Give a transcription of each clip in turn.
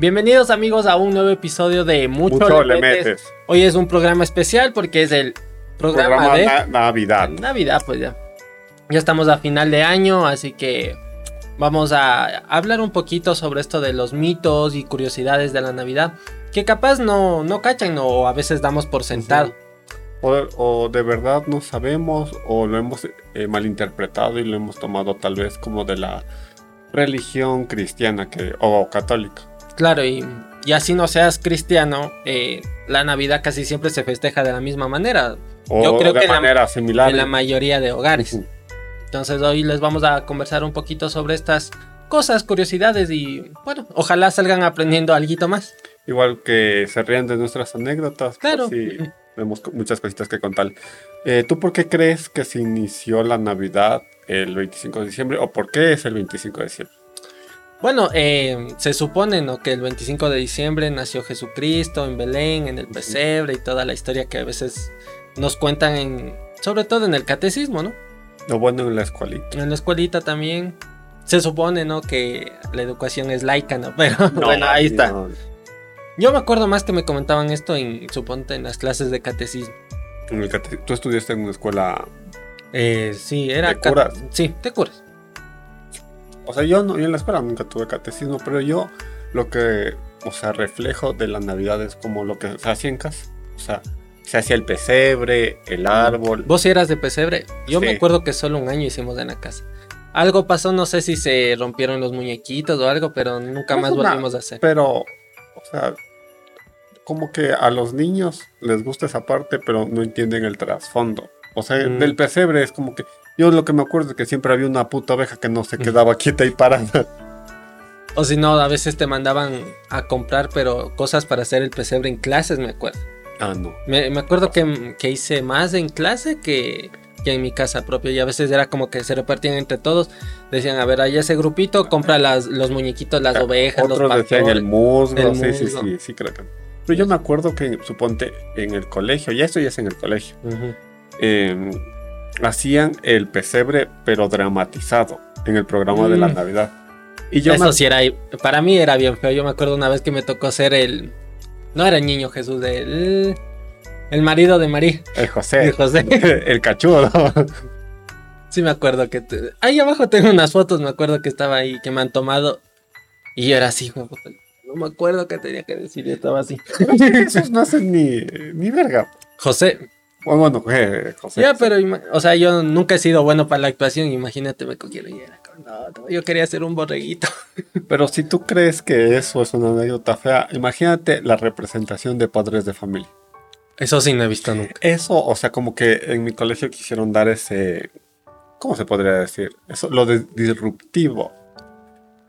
Bienvenidos amigos a un nuevo episodio de Mucho, Mucho le le metes. Hoy es un programa especial porque es el programa, Programa de Na- Navidad. Navidad, pues ya. Ya estamos a final de año, así que vamos a hablar un poquito sobre esto de los mitos y curiosidades de la Navidad, que capaz no, no cachan o a veces damos por sentado. O, o de verdad no sabemos o lo hemos eh, malinterpretado y lo hemos tomado tal vez como de la religión cristiana que, o católica. Claro, y, y así no seas cristiano, eh, la Navidad casi siempre se festeja de la misma manera, O Yo creo de que la- manera similar. en la mayoría de hogares. Entonces hoy les vamos a conversar un poquito sobre estas cosas, curiosidades y bueno, ojalá salgan aprendiendo algo más. Igual que se rían de nuestras anécdotas. Claro. Sí, co- muchas cositas que contar. Eh, ¿Tú por qué crees que se inició la Navidad el 25 de diciembre? ¿O por qué es el 25 de diciembre? Bueno, eh, se supone ¿no? que el 25 de diciembre nació Jesucristo en Belén, en el pesebre y toda la historia que a veces nos cuentan en, sobre todo en el catecismo, ¿no? Lo bueno en la escuelita. En la escuelita también. Se supone, ¿no? Que la educación es laica, ¿no? Pero bueno, ahí está. No, Yo me acuerdo más que me comentaban esto en, suponte, en las clases de catecismo. en el cate- Tú estudiaste en una escuela Eh, sí, era... ¿De ca- curas? Sí, de curas. O sea, yo, no, yo en la escuela nunca tuve catecismo, pero yo lo que, o sea, reflejo de la Navidad es como lo que se hacía en casa. O sea, se hacía el pesebre, el árbol. Vos eras de pesebre. Yo me Sí. acuerdo que solo un año hicimos en la casa. Algo pasó, no sé si se rompieron los muñequitos o algo, pero nunca No más una- volvimos a hacer. Pero, o sea, como que a los niños les gusta esa parte, pero no entienden el trasfondo. O sea, Mm. del pesebre es como que. Yo lo que me acuerdo es que siempre había una puta oveja que no se quedaba quieta y parada. O si no, a veces te mandaban a comprar, pero cosas para hacer el pesebre en clases, me acuerdo. Ah, no. Me, me acuerdo que, que hice más en clase que, que en mi casa propia. Y a veces era como que se repartían entre todos. Decían, a ver, ahí ese grupito compra las, los muñequitos, las ovejas, los Ah, decían el musgo. el sí, sí, musgo. sí, sí, creo que. Pero yo me acuerdo que, suponte, en el colegio, ya esto ya es en el colegio. Eh, hacían el pesebre, pero dramatizado en el programa de la Mm. Navidad. Y yo Eso me- sí era, para mí era bien feo. Yo me acuerdo una vez que me tocó ser el, no era el niño Jesús, el, el marido de María, el José, José. el cachudo. Sí me acuerdo que, te- ahí abajo tengo unas fotos, me acuerdo que estaba ahí, que me han tomado. Y yo era así, no me acuerdo qué tenía que decir, yo estaba así. Esos no hacen ni, ni verga. José, Bueno, bueno, eh, José. ya, pero, o sea, yo nunca he sido bueno para la actuación, imagínate, me cogieron y era yo quería ser un borreguito. Pero si tú crees que eso es una anécdota fea, imagínate la representación de padres de familia. Eso sí no he visto nunca. Eso, o sea, como que en mi colegio quisieron dar ese. ¿Cómo se podría decir? Eso, lo de disruptivo.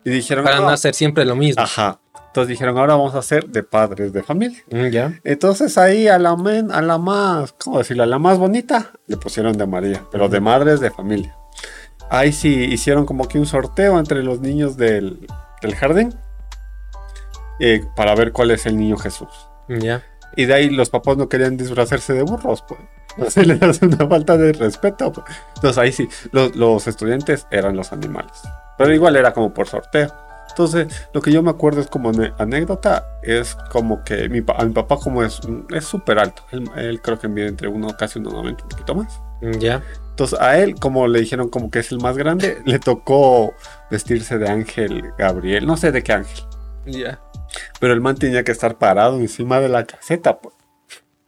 Y dijeron. Para no "No". hacer siempre lo mismo. Ajá. Entonces dijeron, ahora vamos a hacer de padres de familia. Mm, Ya. Entonces ahí a la, men- a la más, ¿cómo decirlo? A la más bonita le pusieron de María, pero de madres de familia. Ahí sí hicieron como que un sorteo entre los niños del, del jardín eh, para ver cuál es el niño Jesús. Ya. Y de ahí los papás no querían disfrazarse de burros, pues. Así les hace una falta de respeto. pues. Entonces ahí sí, los, los estudiantes eran los animales. Pero igual era como por sorteo. Entonces, lo que yo me acuerdo es como anécdota, es como que mi, a mi papá como es es súper alto. Él, él creo que mide entre uno, casi 1,90, un poquito más. Ya. Entonces a él, como le dijeron como que es el más grande, le tocó vestirse de ángel Gabriel. No sé de qué ángel. Ya. Pero el man tenía que estar parado encima de la caseta, pues.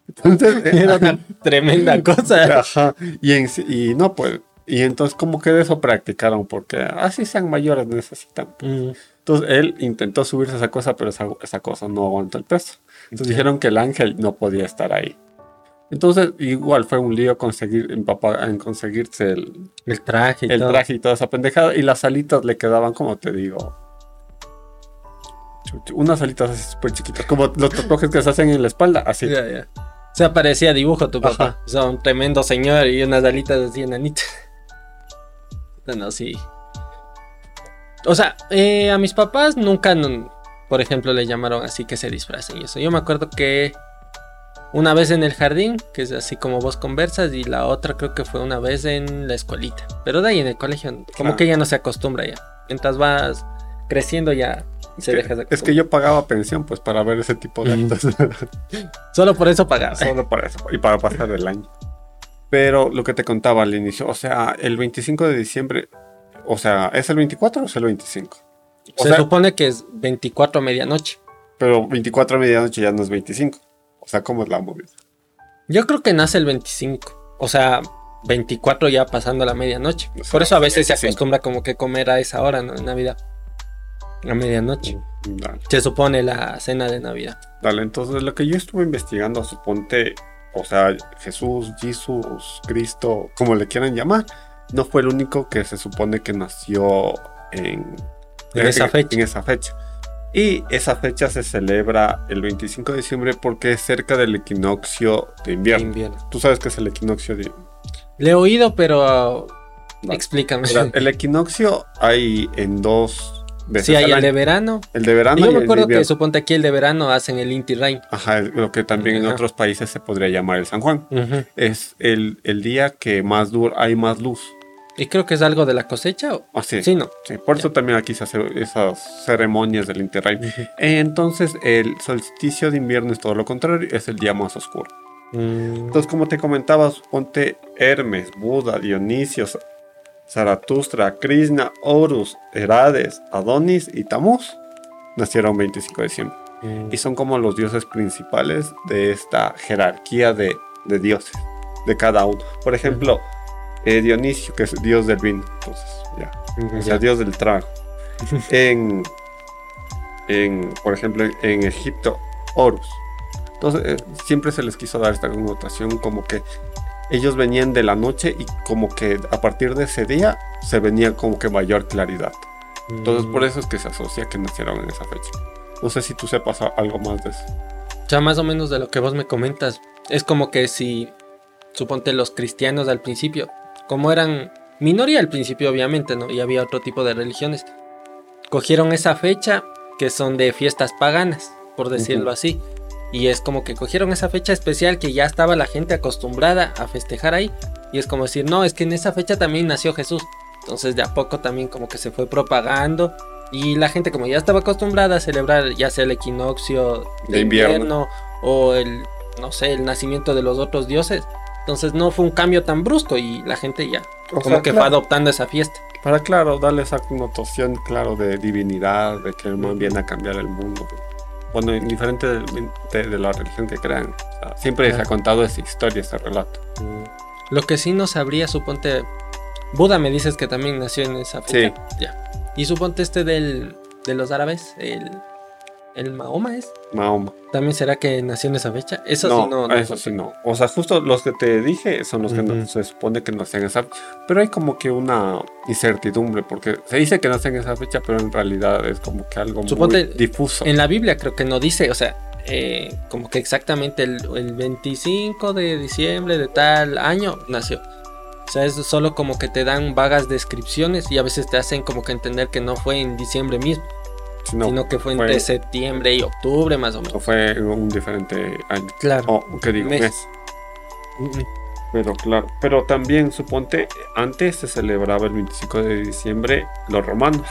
Entonces, Era una tremenda cosa. Ajá. Y, en sí- y no, pues. Y entonces, como que de eso practicaron, porque así sean mayores necesitan. Mm, Entonces, él intentó subirse a esa cosa, pero esa, esa cosa no aguantó el peso. Entonces, Ya. dijeron que el ángel no podía estar ahí. Entonces, igual fue un lío conseguir, en, papá, en conseguirse el, El traje y el todo. traje y toda esa pendejada. Y las alitas le quedaban, como te digo, unas alitas así súper chiquitas, como los tatuajes que se hacen en la espalda, así. Ya, ya. O sea, parecía dibujo tu papá. Ajá. O sea, un tremendo señor y unas alitas así enanitas. No, sí. O sea, eh, a mis papás nunca, no- por ejemplo, le llamaron así que se disfracen y eso. Yo me acuerdo que una vez en el jardín, que es así como vos conversas, y la otra creo que fue una vez en la escuelita. Pero de ahí en el colegio, como Claro. que ya no se acostumbra ya. Mientras vas creciendo ya Que- es que yo pagaba pensión pues para ver ese tipo de Mm. actos. Solo por eso pagaba. Solo para eso y para pasar el año. Pero lo que te contaba al inicio, o sea, el 25 de diciembre, o sea, ¿es el 24 o es el 25? O Se sea, supone que es 24 a medianoche. pero 24 a medianoche ya no es 25. O sea, ¿cómo es la movida? Yo creo que nace el 25. O sea, 24 ya pasando la medianoche. O sea, Por eso a veces se 25. acostumbra como que comer a esa hora, ¿no? En Navidad. A medianoche. Dale, Se supone la cena de Navidad. dale, entonces lo que yo estuve investigando, suponte, o sea, Jesús, Jesús, Cristo, como le quieran llamar, no fue el único que se supone que nació en, En esa fecha. En esa fecha. Y esa fecha se celebra el 25 de diciembre porque es cerca del equinoccio de invierno. Invierno. Tú sabes que es el equinoccio de Le he oído, pero Vale. explícame. Mira, El equinoccio hay en dos veces Sí, hay el de verano. El de verano Yo y me de acuerdo que suponte aquí el de verano hacen el Inti Rain. Ajá, lo que también en Ajá. otros países se podría llamar el San Juan. Es el, el día que más dura, hay más luz. Y creo que es algo de la cosecha. ¿o? Así. Sí, no. Sí, por eso también aquí se hacen esas ceremonias del Interrail. Entonces, el solsticio de invierno es todo lo contrario, es el día más oscuro. Mm, Entonces, como te comentaba, ponte Hermes, Buda, Dionisio, Zaratustra, Krishna, Horus, Herades, Adonis y Tamuz nacieron 25 de diciembre. mm. Y son como los dioses principales de esta jerarquía de, de dioses, de cada uno. Por ejemplo, eh, Dionisio, que es dios del vino, entonces, ya. O sea, dios del trago. en, en, por ejemplo, en, en Egipto, Horus. Entonces, eh, siempre se les quiso dar esta connotación como que ellos venían de la noche y como que a partir de ese día se venía como que mayor claridad. Entonces, Mm. por eso es que se asocia que nacieron en esa fecha. No sé si tú sepas algo más de eso. Sea, más o menos de lo que vos me comentas. Es como que si, suponte los cristianos al principio, como eran minoría al principio obviamente, ¿no? Y había otro tipo de religiones. Cogieron esa fecha que son de fiestas paganas, por decirlo así. Y es como que cogieron esa fecha especial que ya estaba la gente acostumbrada a festejar ahí. Y es como decir, no, es que en esa fecha también nació Jesús. Entonces de a poco también como que se fue propagando. Y la gente como ya estaba acostumbrada a celebrar ya sea el equinoccio de, De invierno. invierno. o el, no sé, el nacimiento de los otros dioses. Entonces no fue un cambio tan brusco y la gente ya O como sea, que fue claro, adoptando esa fiesta. Para, claro, darle esa connotación, claro, de divinidad, de que el man viene a cambiar el mundo. Bueno, indiferente de, de la religión que crean. o sea, siempre se ha Claro. contado esa historia, ese relato. Lo que sí no sabría, suponte. Buda me dices que también nació en esa fecha. Ya. Y suponte este del, de los árabes, el, el Mahoma es. Mahoma. ¿También será que nació en esa fecha? Eso no, sí no. no eso sí no. O sea, justo los que te dije son los que no- se supone que nacen esa Pero hay como que una incertidumbre, porque se dice que nacen en esa fecha, pero en realidad es como que algo Suponte, muy difuso. En la Biblia creo que no dice, o sea, eh, como que exactamente el, el 25 de diciembre de tal año nació. O sea, es solo como que te dan vagas descripciones y a veces te hacen como que entender que no fue en diciembre mismo, Si no, sino que fue fue- entre septiembre y octubre más o o menos. fue en un diferente año. Claro. O, ¿qué digo? Mes. mes. Pero claro, pero también suponte, antes se celebraba el 25 de diciembre los romanos.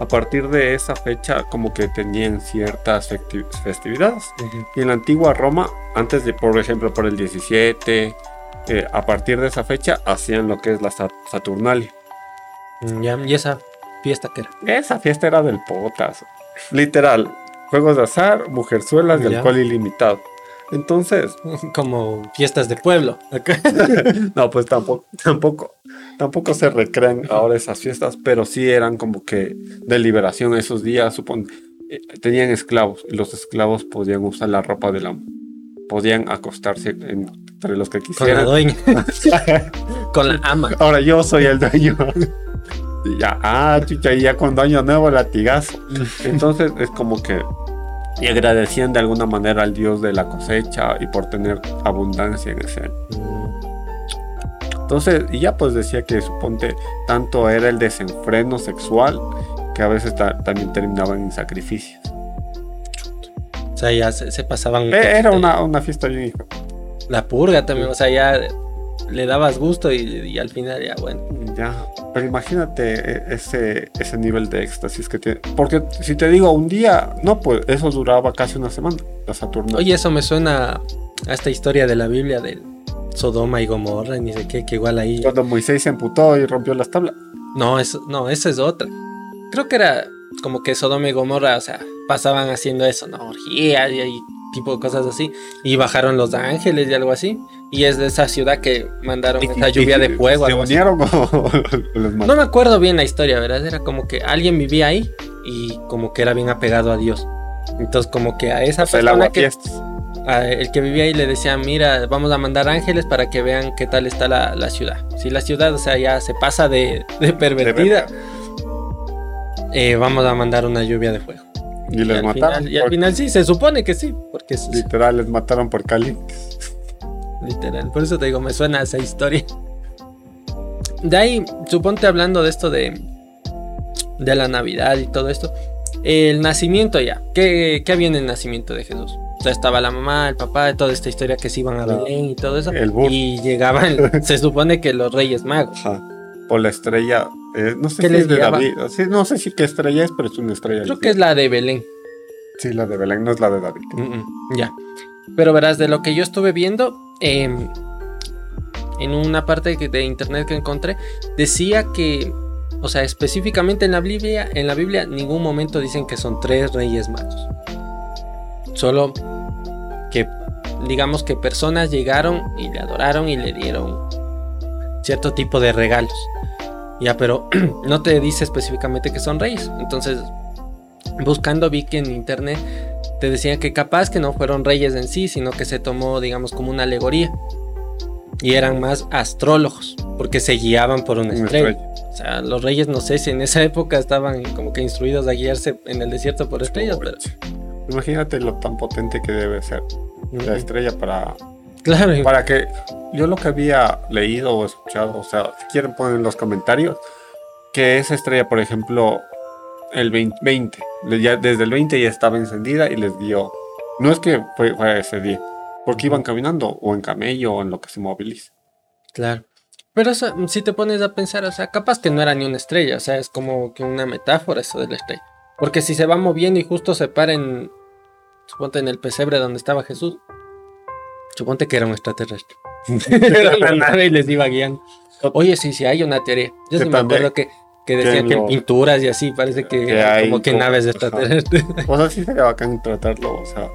A partir de esa fecha como que tenían ciertas festi- festividades. Y en la antigua Roma, antes de, por ejemplo, por el 17, eh, a partir de esa fecha hacían lo que es la Sa- Saturnalia. Mm, Ya, y esa fiesta que era. Esa fiesta era del potazo. Literal, juegos de azar, mujerzuelas y alcohol ilimitado. Entonces, Como fiestas de pueblo. No, pues tampoco, tampoco, tampoco se recrean ahora esas fiestas, pero sí eran como que de liberación esos días, supon, eh, tenían esclavos y los esclavos podían usar la ropa del amo, podían acostarse en- entre los que Con la quisieran. dueña. Con la ama. ahora yo soy el dueño. Y ya, ah, chucha, y ya con dueño nuevo latigazo. Entonces es como que y agradecían de alguna manera al dios de la cosecha y por tener abundancia en ese año. Entonces, y ya pues decía que suponte tanto era el desenfreno sexual que a veces ta- también terminaban en sacrificios. O sea, ya se, se pasaban. Eh, Era una, una fiesta bien. La purga también, o sea, ya le dabas gusto y, y al final ya, bueno. Ya, pero imagínate e- ese, ese nivel de éxtasis que tiene. Porque si te digo un día, no, pues eso duraba casi una semana, la Saturno. Oye, eso me suena a esta historia de la Biblia del Sodoma y Gomorra y ni sé qué, que igual ahí... Cuando Moisés se amputó y rompió las tablas. No, eso, no, esa es otra. Creo que era como que Sodoma y Gomorra, o sea, pasaban haciendo eso, ¿no? Orgías y, y tipo de cosas así. Y bajaron los ángeles y algo así. Y es de esa ciudad que mandaron esa lluvia de fuego. ¿Se unieron o los No me acuerdo bien la historia, ¿verdad? Era como que alguien vivía ahí y como que era bien apegado a Dios. Entonces como que a esa persona que... a el que vivía ahí le decía, mira, vamos a mandar ángeles para que vean qué tal está la, la ciudad. Si la ciudad, o sea, ya se pasa de, de pervertida, eh, vamos a mandar una lluvia de fuego. Y les al mataron. Final, y al final sí, se supone que sí, porque es Literal, les mataron por Cali. literal. Por eso te digo, me suena esa historia. De ahí, suponte hablando de esto de, de la Navidad y todo esto. El nacimiento ya. ¿Qué, qué había en el nacimiento de Jesús? O sea, estaba la mamá, el papá, toda esta historia que se iban a. Belén y todo eso. El. Y llegaban, se supone que los Reyes Magos. Ajá. Por la estrella. eh, no sé ¿Qué si es de guiaba? David. Sí, no sé si qué estrella es, pero es una estrella. Creo que es la de Belén. Sí, la de Belén, no es la de David. Mm, mm, ya. Pero verás, de lo que yo estuve viendo, em, en una parte de internet que encontré, decía que, o sea, específicamente en la Biblia, en la Biblia, ningún momento dicen que son tres reyes magos. Solo que, digamos que personas llegaron y le adoraron y le dieron cierto tipo de regalos. Ya, pero no te dice específicamente que son reyes. Entonces, buscando vi que en internet te decían que capaz que no fueron reyes en sí, sino que se tomó, digamos, como una alegoría. Y eran más astrólogos, porque se guiaban por una estrella. estrella. O sea, los reyes, no sé si en esa época estaban como que instruidos a guiarse en el desierto por estrellas, pero... Imagínate lo tan potente que debe ser la estrella para, Claro, para que yo lo que había leído o escuchado, o sea, si quieren poner en los comentarios, que esa estrella, por ejemplo, el 20, 20, le- ya, desde el 20 ya estaba encendida y les dio, no es que fue, fue ese día, porque iban caminando o en camello o en lo que se moviliza. claro. Pero o sea, si te pones a pensar, o sea, capaz que no era ni una estrella, o sea, es como que una metáfora eso de la estrella. Porque si se va moviendo y justo se para en, suponte en el pesebre donde estaba Jesús, suponte que era un extraterrestre. era una nave y les iba guiando. Oye, sí, sí, hay una teoría. Yo sí me acuerdo que, que decían que en pinturas y así, parece que, que hay como que como- naves extraterrestres. O sea, sí sería bacán tratarlo, o sea,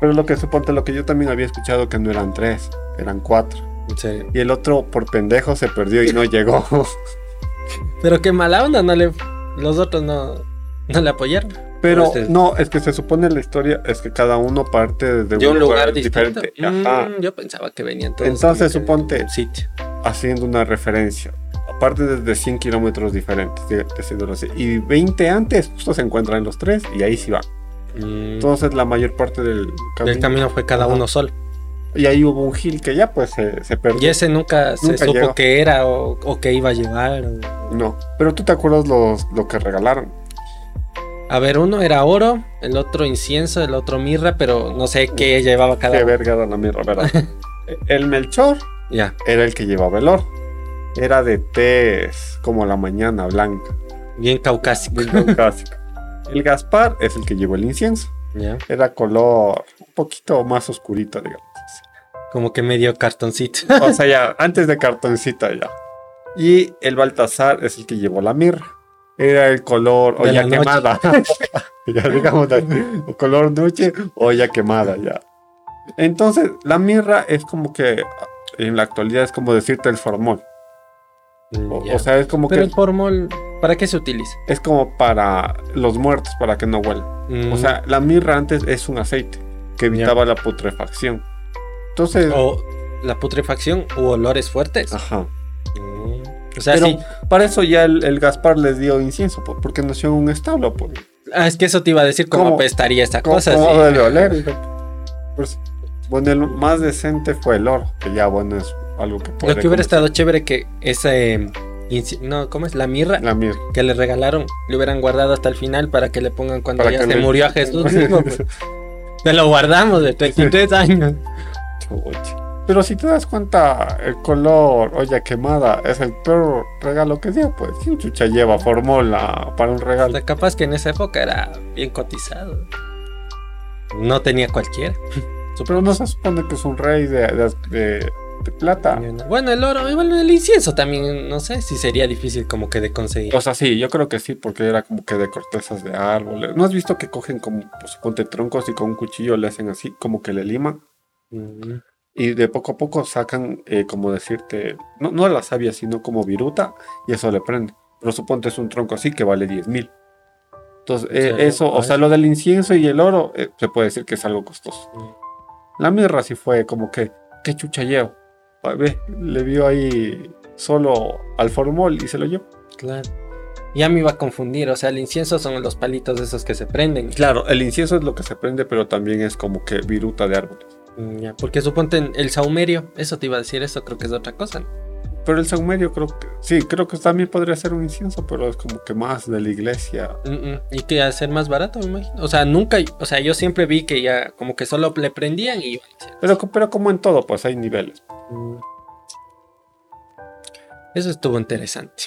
pero lo que suponte, lo que yo también había escuchado que no eran tres, eran cuatro. En serio. Y el otro por pendejo se perdió y no llegó. Pero qué mala onda, no le, los otros no, no le apoyaron. Pero Este- no, es que se supone la historia es que cada uno parte desde De un lugar distinto. diferente. Mm, yo pensaba que venían todos. Entonces, que suponte- de sitio. Haciendo una referencia. Aparte desde 100 kilómetros diferentes, de- así. Y 20 antes, justo se encuentran los tres y ahí sí va. Mm, Entonces la mayor parte del camino. el camino fue cada uno solo. Y ahí hubo un hill que ya pues se, se perdió. Y ese nunca, se Nunca supo llegó. qué era o, o qué iba a llevar. o- No. Pero tú te acuerdas los, lo que regalaron. A ver, uno era oro, el otro incienso, el otro mirra, pero no sé qué llevaba cada Qué uno. verga era la mierda, ¿verdad? el Melchor Ya, era el que llevaba el oro. Era de tez como la mañana blanca. bien caucásico. Bien caucásico. El Gaspar es el que llevó el incienso. Ya, Era color un poquito más oscurito, digamos. como que medio cartoncito. O sea, ya, antes de cartoncita ya. Y el Baltasar es el que llevó la mirra. Era el color la noche. quemada. ya digamos, el color noche, olla quemada ya. Entonces, la mirra es como que en la actualidad es como decirte el formol. O, Ya. o sea, es como pero que el formol, ¿para qué se utiliza? es como para los muertos, para que no huelan. Mm, O sea, la mirra antes es un aceite que evitaba la putrefacción. Entonces, o la putrefacción u olores fuertes. ajá. Mm, O sea, Pero sí. Para eso ya el, el Gaspar les dio incienso, po, porque nació en un establo. Ah, es que eso te iba a decir cómo ¿Cómo? apestaría esta ¿Cómo, cosa. cómo sí. debe oler? Pues, bueno, el más decente fue el oro, que ya bueno es algo que puede Lo que hubiera estado chévere que ese eh, inci- no, ¿cómo es? La mirra La mirra. que le regalaron, le hubieran guardado hasta el final para que le pongan cuando Para ya se le- murió a Jesús mismo. pues. Se lo guardamos de 33 años. Chuch. Pero si te das cuenta, el color olla quemada es el peor regalo que dio, pues. ¿Quién chucha lleva formola para un regalo? sea, capaz que en esa época era bien cotizado. No tenía cualquiera. Pero no se supone que es un rey de, de- de- de plata. Bueno, el oro, igual el incienso también, no sé si sería difícil como que de conseguir. O sea, sí, yo creo que sí, porque era como que de cortezas de árboles. ¿No has visto que cogen como, pues, ponte troncos y con un cuchillo le hacen así, como que le liman? Mm, Y de poco a poco sacan, eh, como decirte, no, no la savia, sino como viruta, y eso le prende. Pero suponte es un tronco así que vale 10 mil. Entonces, eh, Sí, eso, o sea, lo del incienso y el oro, eh, se puede decir que es algo costoso. La mirra sí fue como que, ¿qué chucha llevo? Ve, le vio ahí solo al formol y se lo llevó. Claro. Ya me iba a confundir, o sea, el incienso son los palitos esos que se prenden. Claro, el incienso es lo que se prende, pero también es como que viruta de árboles. Mm, Ya, porque suponte el saumerio, eso te iba a decir, eso creo que es otra cosa. ¿no? Pero el saumerio creo que, sí, creo que también podría ser un incienso, pero es como que más de la iglesia. Mm, mm, Y que hacer más barato, me imagino. O sea, nunca, o sea, yo siempre vi que ya como que solo le prendían y iban. Pero, pero como en todo, pues hay niveles. Mm. Eso estuvo interesante.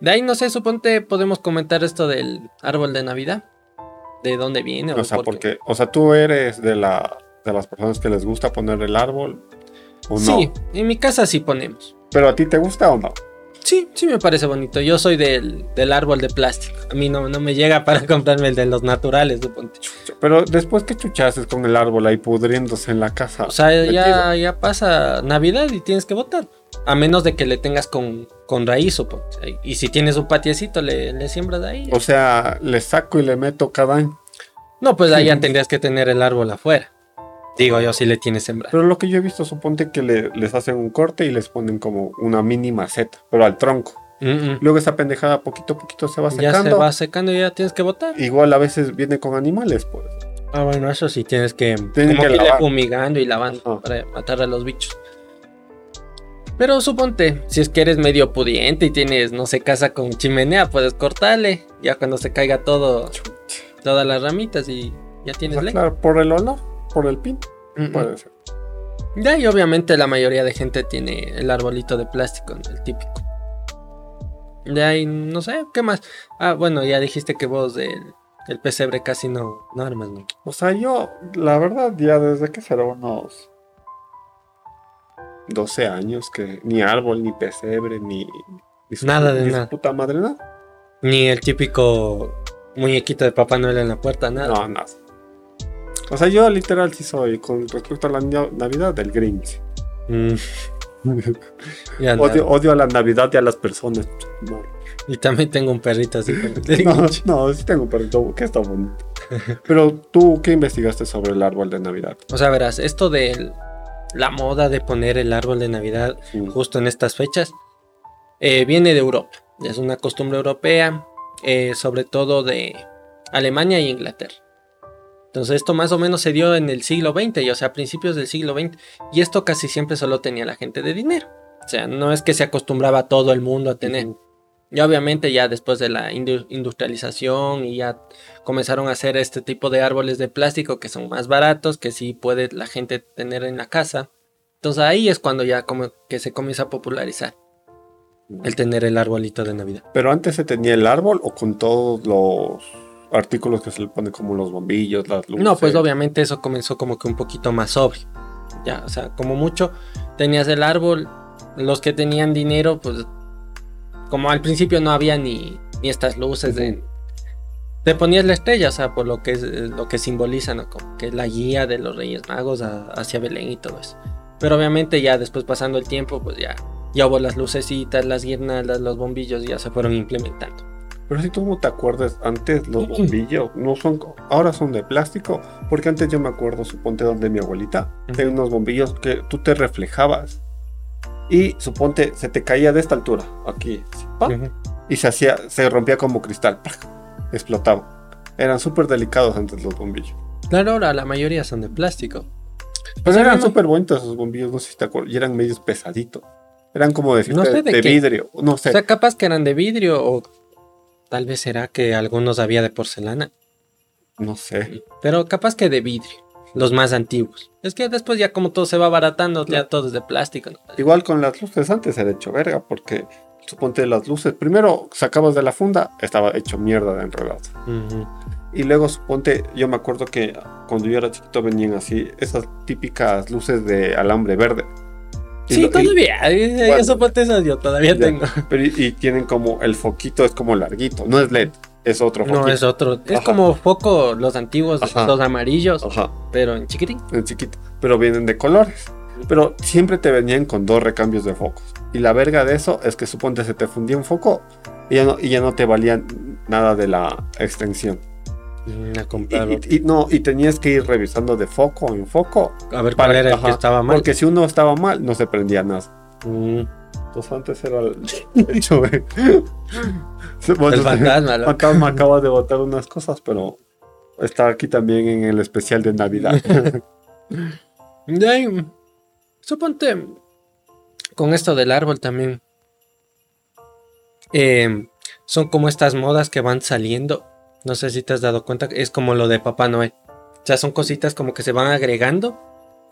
De ahí, no sé, suponte podemos comentar esto del árbol de Navidad. ¿De dónde viene? O sea, por porque, o sea, tú eres de la de las personas que les gusta poner el árbol o no. Sí, en mi casa sí ponemos. Pero a ti te gusta o no? Sí, sí me parece bonito. Yo soy del, del árbol de plástico. A mí no, no me llega para comprarme el de los naturales, suponte. Pero después que chuchases con el árbol ahí pudriéndose en la casa. O sea, ya, ya pasa Navidad y tienes que votar. A menos de que le tengas con, con raíz, suponte. Y si tienes un patiecito, le, le siembras ahí. O sea, le saco y le meto cada año. No, pues ahí ya tendrías que tener el árbol afuera. Digo yo, si le tienes sembrado. Pero lo que yo he visto, suponte que le- les hacen un corte y les ponen como una mini maceta, pero al tronco. Mm, mm. Luego esa pendejada poquito a poquito se va Ya secando. se va secando y ya tienes que votar. Igual a veces viene con animales, pues. Ah, bueno, eso sí, tienes que, Tienes como que que fumigando y lavando para matar a los bichos. Pero suponte, si es que eres medio pudiente y tienes, no sé, casa con chimenea, puedes cortarle. Ya cuando se caiga todo, todas las ramitas y ya O tienes sea, leña. claro, por el olor, por el pin, Mm, mm. puede ser. Ya, y obviamente la mayoría de gente tiene el arbolito de plástico, el típico. De ahí, no sé, ¿qué más? Ah, bueno, ya dijiste que vos del el pesebre casi no, no armas, ¿no? O sea, yo, la verdad, ya desde que será unos 12 años que ni árbol, ni pesebre, ni, ni Nada de ni nada. puta madre, nada. Ni el típico muñequito de Papá Noel en la puerta, nada. No, nada. O sea, yo literal sí soy, con respecto a la na- Navidad, del Grinch. Mm, odio, odio a la Navidad y a las personas. No, Y también tengo un perrito así. el no, no, sí tengo un perrito que está bonito. Pero tú, ¿qué investigaste sobre el árbol de Navidad? O sea, verás, esto de la moda de poner el árbol de Navidad justo en estas fechas eh, viene de Europa. Es una costumbre europea, eh, sobre todo de Alemania e Inglaterra. Entonces esto más o menos se dio en el siglo XX, y, o sea, a principios del siglo XX. Y esto casi siempre solo tenía la gente de dinero. O sea, no es que se acostumbraba todo el mundo a tener. Y obviamente ya después de la indu- industrialización y ya comenzaron a hacer este tipo de árboles de plástico que son más baratos, que sí puede la gente tener en la casa. Entonces ahí es cuando ya como que se comienza a popularizar el tener el arbolito de Navidad. Pero antes se tenía el árbol o con todos los artículos que se le ponen como los bombillos, las luces. No, pues obviamente eso comenzó como que un poquito más sobre. Ya, o sea, como mucho tenías el árbol, los que tenían dinero, pues como al principio no había ni, ni estas luces de... Te ponías la estrella, o sea, por lo que es eh, lo que simboliza, ¿no? Como que es la guía de los Reyes Magos a- hacia Belén y todo eso. Pero obviamente ya después pasando el tiempo, pues ya, ya hubo las lucecitas, las guirnaldas, los bombillos, ya se fueron implementando. Pero si tú no te acuerdas, antes los bombillos no son, ahora son de plástico, porque antes yo me acuerdo, suponte donde mi abuelita, Ujú. tenía unos bombillos que tú te reflejabas y suponte se te caía de esta altura, aquí, pa, Ujú. y se hacía, se rompía como cristal, explotaba. Eran súper delicados antes los bombillos. Claro, ahora la mayoría son de plástico. Sea, eran no- súper bonitos esos bombillos, no sé si te acuerdas, y eran medios pesaditos. Eran como decirte, No sé de de, vidrio, no sé. O sea, capaz que eran de vidrio o tal vez será que algunos había de porcelana, no sé. pero capaz que de vidrio. los más antiguos. Es que después ya como todo se va abaratando, ya todo es de plástico. ¿no? Igual con las luces antes era hecho verga, porque suponte las luces, primero sacabas de la funda, estaba hecho mierda de enredado. Ujú. Y luego suponte, yo me acuerdo que cuando yo era chiquito venían así, esas típicas luces de alambre verde. Sí, y- todavía. eh, Bueno. Eso ponte esas yo todavía Ya. tengo. pero y, y tienen como, el foquito es como larguito, no es LED, es otro foquito. No, es otro. Es Ajá. como foco, los antiguos, Ajá. los amarillos, Ajá, pero en chiquitín. en chiquito, pero vienen de colores. Pero siempre te venían con dos recambios de focos. Y la verga de eso es que suponte se te fundía un foco y ya no, y ya no te valía nada de la extensión. Y, comprarlo. y- y no, y tenías que ir revisando de foco en foco. a ver cuál era el que estaba mal. Porque si uno estaba mal, no se prendía nada. Mm, Entonces antes era el hecho. Bueno, el fantasma, acaba de botar unas cosas, pero está aquí también en el especial de Navidad. Suponte, con esto del árbol también, eh, son como estas modas que van saliendo. No sé si te has dado cuenta, es como lo de Papá Noel. O sea, son cositas como que se van agregando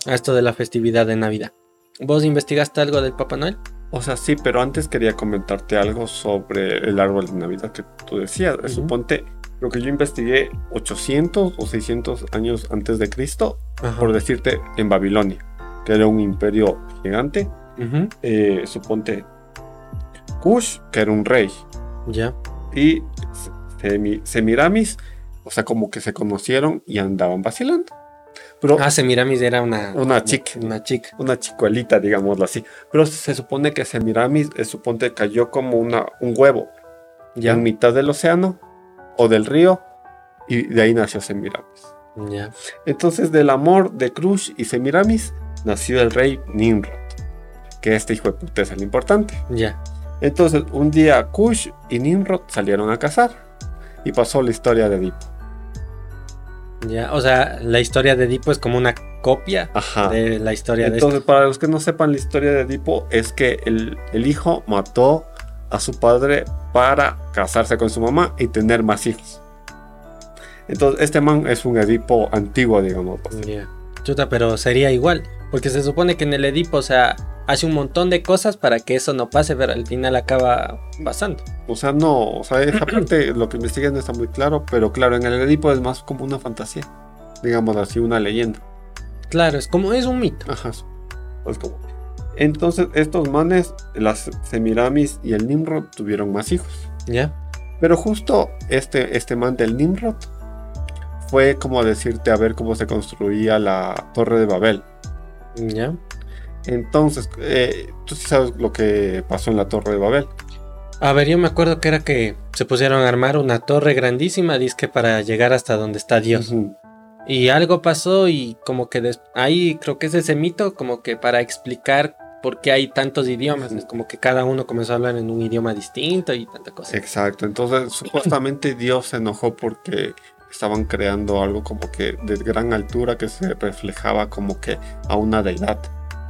a esto de la festividad de Navidad. ¿Vos investigaste algo del Papá Noel? o sea, sí, pero antes quería comentarte algo sobre el árbol de Navidad que tú decías. Suponte, lo que yo investigué 800 o 600 años antes de Cristo, por decirte, en Babilonia, que era un imperio gigante. Eh, suponte, Kush, que era un rey. Ya. y Semiramis, o sea, como que se conocieron y andaban vacilando. Pero Ah, Semiramis era una, Una chica. Una chica. una chicuelita, digámoslo así. Pero se supone que Semiramis, eh, suponte, cayó como una, un huevo Ya. en mitad del océano o del río y de ahí nació Semiramis. Ya. Entonces, del amor de Krush y Semiramis nació el rey Nimrod, que este hijo de puta es el importante. Ya. Entonces, un día Kush y Nimrod salieron a cazar y pasó la historia de Edipo. Ya. O sea, la historia de Edipo es como una copia Ajá. de la historia de Entonces, para los que no sepan la historia de Edipo, es que el, el hijo mató a su padre para casarse con su mamá y tener más hijos. Entonces, este man es un Edipo antiguo, digamos. esto. Ya. Chuta, pero sería igual. Porque se supone que en el Edipo, o sea, hace un montón de cosas para que eso no pase, pero al final acaba pasando. O sea, no, o sea, esa parte, lo que investigué no está muy claro, pero claro, en el Edipo es más como una fantasía, digamos así, una leyenda. Claro, es como es un mito. Ajá. Es como- Entonces, estos manes, las Semiramis y el Nimrod, tuvieron más hijos. Ya. Pero justo este, este man del Nimrod fue como decirte a ver cómo se construía la Torre de Babel. Ya. Entonces, eh, tú sí sabes lo que pasó en la Torre de Babel. A ver, yo me acuerdo que era que se pusieron a armar una torre grandísima, disque para llegar hasta donde está Dios. Y algo pasó y como que ahí creo que es ese mito, como que para explicar por qué hay tantos idiomas, es como que cada uno comenzó a hablar en un idioma distinto y tanta cosa. Exacto. Entonces, supuestamente Dios se enojó porque estaban creando algo como que de gran altura que se reflejaba como que a una deidad.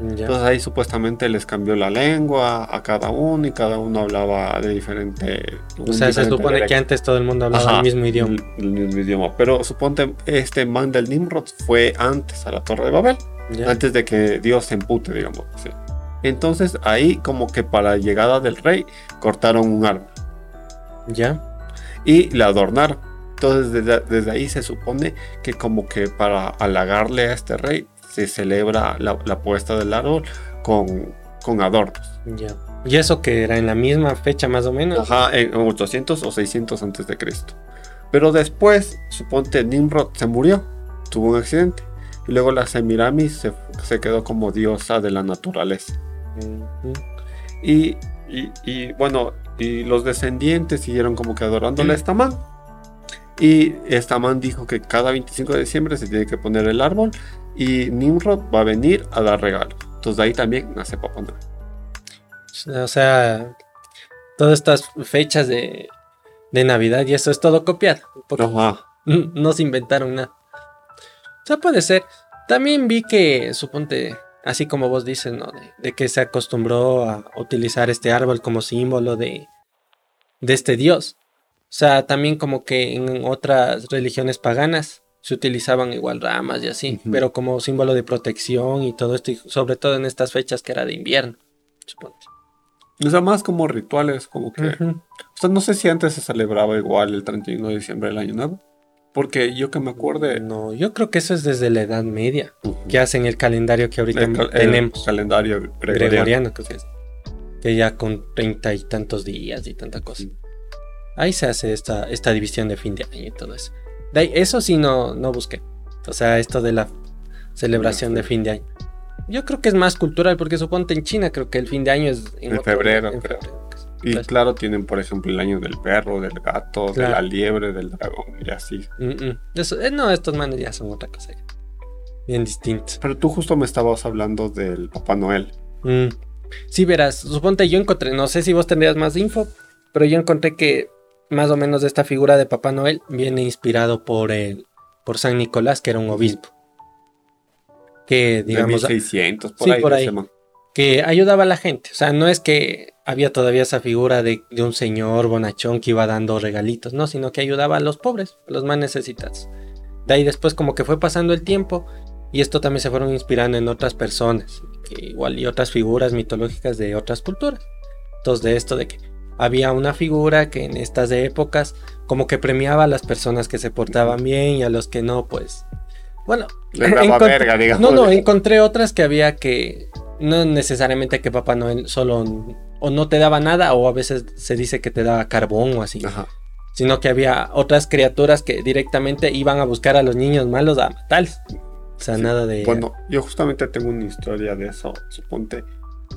Ya. Entonces ahí supuestamente les cambió la lengua a cada uno y cada uno hablaba de diferente. O sea, se supone que antes todo el mundo hablaba Ajá, el mismo idioma. El, el mismo idioma. Pero suponte este man del Nimrod fue antes a la Torre de Babel, Ya. antes de que Dios se empute, digamos. así. Entonces ahí como que para la llegada del rey cortaron un árbol Ya. y la adornaron. Entonces desde, desde ahí se supone que como que para halagarle a este rey se celebra la, la puesta del árbol con, con adornos. Ya. Y eso que era en la misma fecha más o menos. Ajá, en 800 o 600 antes de Cristo. Pero después, suponte, Nimrod se murió, tuvo un accidente. Y luego la Semiramis se, se quedó como diosa de la naturaleza. Y, y- y, bueno, y los descendientes siguieron como que adorándole a esta man. Y esta man dijo que cada 25 de diciembre se tiene que poner el árbol y Nimrod va a venir a dar regalos. Entonces de ahí también nace Papá Noel. O sea, todas estas fechas de, de Navidad y eso es todo copiado. Ajá. no se inventaron nada. O sea, puede ser. También vi que, suponte, así como vos dices, ¿no? De, de que se acostumbró a utilizar este árbol como símbolo de, de este dios. O sea, también como que en otras religiones paganas se utilizaban igual ramas y así, pero como símbolo de protección y todo esto, y sobre todo en estas fechas que era de invierno. suponte. O sea, más como rituales, como que... O sea, no sé si antes se celebraba igual el 31 de diciembre del Año Nuevo. Porque yo que me acuerde... No, yo creo que eso es desde la Edad Media, Ujú. que hacen el calendario que ahorita el, cal- el tenemos. calendario gregoriano. gregoriano, creo que es. Que ya con treinta y tantos días y tanta cosa. Ahí se hace esta, esta división de fin de año y todo eso. De ahí, eso sí no, no busqué. O sea, esto de la celebración de fin de año. Yo creo que es más cultural, porque suponte en China creo que el fin de año es En febrero, en febrero, Y Entonces, claro, tienen por ejemplo el año del perro, del gato, de la liebre, del dragón y así. mm, mm. Eso- eh, no, estos manes ya son otra cosa. Bien distintos. Pero tú justo me estabas hablando del Papá Noel. Mm. Sí, verás, suponte yo encontré, no sé si vos tendrías más info, pero yo encontré que más o menos esta figura de Papá Noel viene inspirado por el, por San Nicolás, que era un obispo. Que, digamos, de 1600, por Sí, ahí. por de ahí. que ayudaba a la gente. O sea, no es que había todavía esa figura de, de un señor bonachón que iba dando regalitos, no, sino que ayudaba a los pobres, a los más necesitados. De ahí después como que fue pasando el tiempo y esto también se fueron inspirando en otras personas, que igual y otras figuras mitológicas de otras culturas. Entonces de esto de que había una figura que en estas épocas como que premiaba a las personas que se portaban bien y a los que no, pues... Bueno, verga, digamos. no, no, encontré otras que había que no necesariamente que Papá Noel solo o no te daba nada o a veces se dice que te daba carbón o así, Ajá. sino que había otras criaturas que directamente iban a buscar a los niños malos a matarles. O sea, Sí. nada de Bueno, yo justamente tengo una historia de eso. Suponte,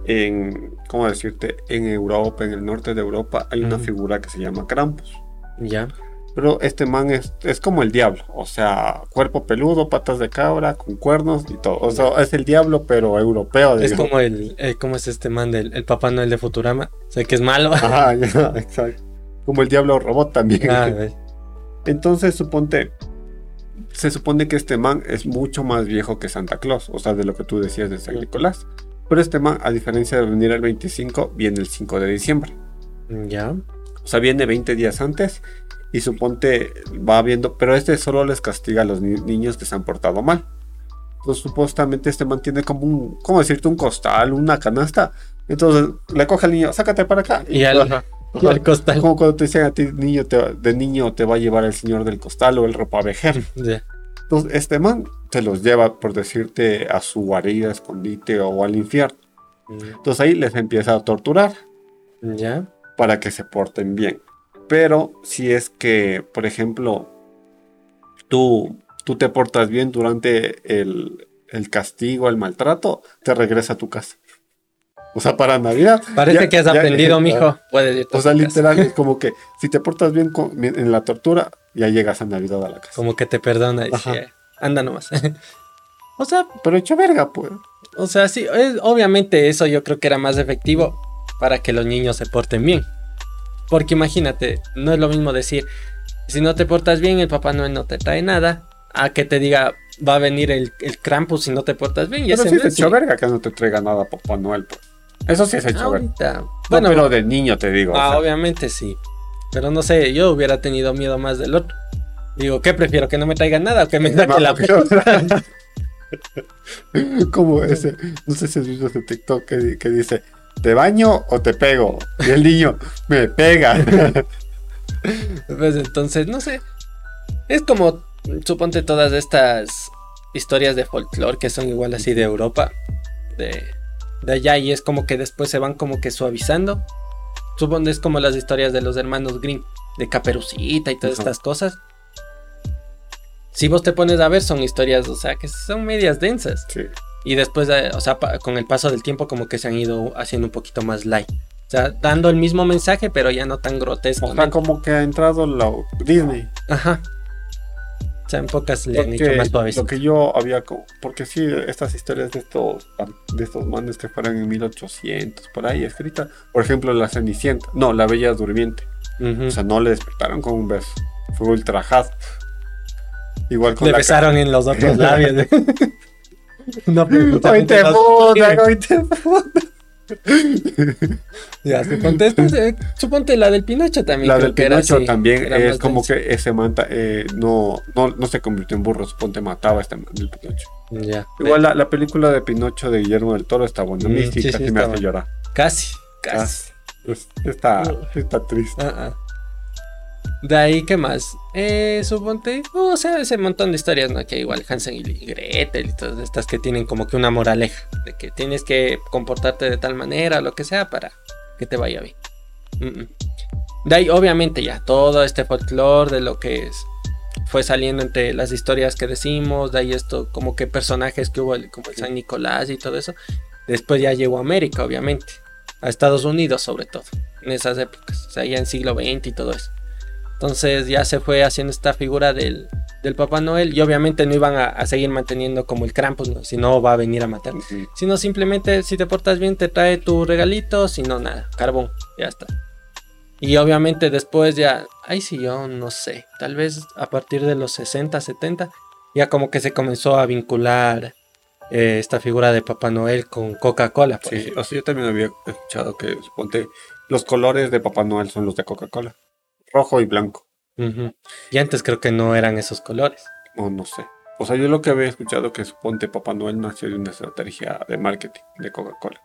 en, ¿cómo decirte? En Europa, en el norte de Europa, hay una figura que se llama Krampus. ya. Pero este man es, es como el diablo. O sea, cuerpo peludo, patas de cabra, con cuernos y todo. O sea, es el diablo, pero europeo. Es digamos. como el, el- ¿cómo es este man del el Papá Noel de Futurama? O sea, que es malo. Ajá, ya, exacto. Como el diablo robot también. Ah. Entonces, suponte, se supone que este man es mucho más viejo que Santa Claus, o sea, de lo que tú decías de San. Nicolás. Pero este man, a diferencia de venir el 25, viene el 5 de diciembre. ya. O sea, viene 20 días antes y suponte va viendo, pero este solo les castiga a los ni- niños que se han portado mal. Entonces, supuestamente este man tiene como un, ¿cómo decirte? Un costal, una canasta. Entonces, le coge al niño, sácate para acá. Y al, Ajá. y al costal. Como cuando te decían a ti, niño, te- de niño te va a llevar el señor del costal o el ropavejero. Ya. Entonces, este man te los lleva, por decirte, a su guarida, escondite o al infierno. Entonces ahí les empieza a torturar Ya. para que se porten bien. Pero si es que, por ejemplo, tú, tú te portas bien durante el, el castigo, el maltrato, te regresa a tu casa. O sea, para Navidad. Parece ya- que has ya- aprendido, mijo. Puedes a O sea, literal, es como que si te portas bien con- en la tortura, ya llegas a Navidad a la casa. Como que te perdona y dice, anda nomás. o sea, Pero hecho verga, pues. o sea, sí, es- obviamente eso yo creo que era más efectivo para que los niños se porten bien. Porque imagínate, no es lo mismo decir, si no te portas bien, el Papá Noel no te trae nada, a que te diga, va a venir el, el Krampus si no te portas bien. Y Pero ese sí es mes hecho verga que no te traiga nada Papá Noel, pues. Eso sí es hecho. Ahorita. No, Bueno, pero de niño te digo. o ah, sea, obviamente sí. Pero no sé, yo hubiera tenido miedo más del otro. Digo, ¿qué prefiero? ¿Que no me traigan nada o que me saque No, la puta? como ese, no sé si has visto ese TikTok que, que dice, ¿te baño o te pego? Y el niño, me pega. Pues entonces, no sé. Es como, suponte todas estas historias de folclore que son igual así de Europa, de, de allá, y es como que después se van como que suavizando. Suponte es como las historias de los hermanos Grimm, de Caperucita y todas estas cosas. Si vos te pones a ver, son historias, o sea, que son medias densas. Sí. Y después, eh, o sea, con el paso del tiempo como que se han ido haciendo un poquito más light. O sea, dando el mismo mensaje, pero ya no tan grotesco. O sea, como que ha entrado la Disney. Ajá. O sea, en pocas le han hecho más suaves. lo que yo había, porque sí, estas historias de estos, de estos manes que fueron en 1800, por ahí escritas, por ejemplo, la Cenicienta, no, la Bella Durmiente, o sea, no le despertaron con un beso, fue ultrajado. Igual con Le la besaron en los otros labios. no, Hoy te precisamente los- puta, hoy te puta. Ya, suponte, esta, eh, suponte la del Pinocho también. La del era Pinocho también es como que ese manta eh, no, no, no se convirtió en burro, suponte mataba a este del Pinocho. Ya. Igual la, la película de Pinocho de Guillermo del Toro está buena. Mm, sí, casi me hace llorar. Casi, casi. Es- Está, está triste. Ah, ah. De ahí, ¿qué más? Eh, suponte, oh, o sea, ese montón de historias, ¿no? Que igual Hansen y Gretel y todas estas que tienen como que una moraleja, de que tienes que comportarte de tal manera, lo que sea, para que te vaya bien. Mm, mm. De ahí, obviamente, ya todo este folclore de lo que es, fue saliendo entre las historias que decimos, de ahí esto, como que personajes que hubo, como el San Nicolás y todo eso. Después ya llegó a América, obviamente, a Estados Unidos sobre todo, en esas épocas, o sea, ya en siglo XX y todo eso. Entonces ya se fue haciendo esta figura del, del Papá Noel y obviamente no iban a, a seguir manteniendo como el Krampus, ¿no? si no va a venir a matar. Sino simplemente si te portas bien te trae tu regalito, si no nada, carbón, ya está. Y obviamente después ya, ay sí, yo no sé, tal vez a partir de los 60, 70, ya como que se comenzó a vincular eh, esta figura de Papá Noel con Coca-Cola. Sí, o sea, yo también había escuchado que suponte los colores de Papá Noel son los de Coca-Cola. Rojo y blanco. Y antes creo que no eran esos colores. O no sé. O sea, yo lo que había escuchado que suponte Papá Noel nació de una estrategia de marketing de Coca-Cola.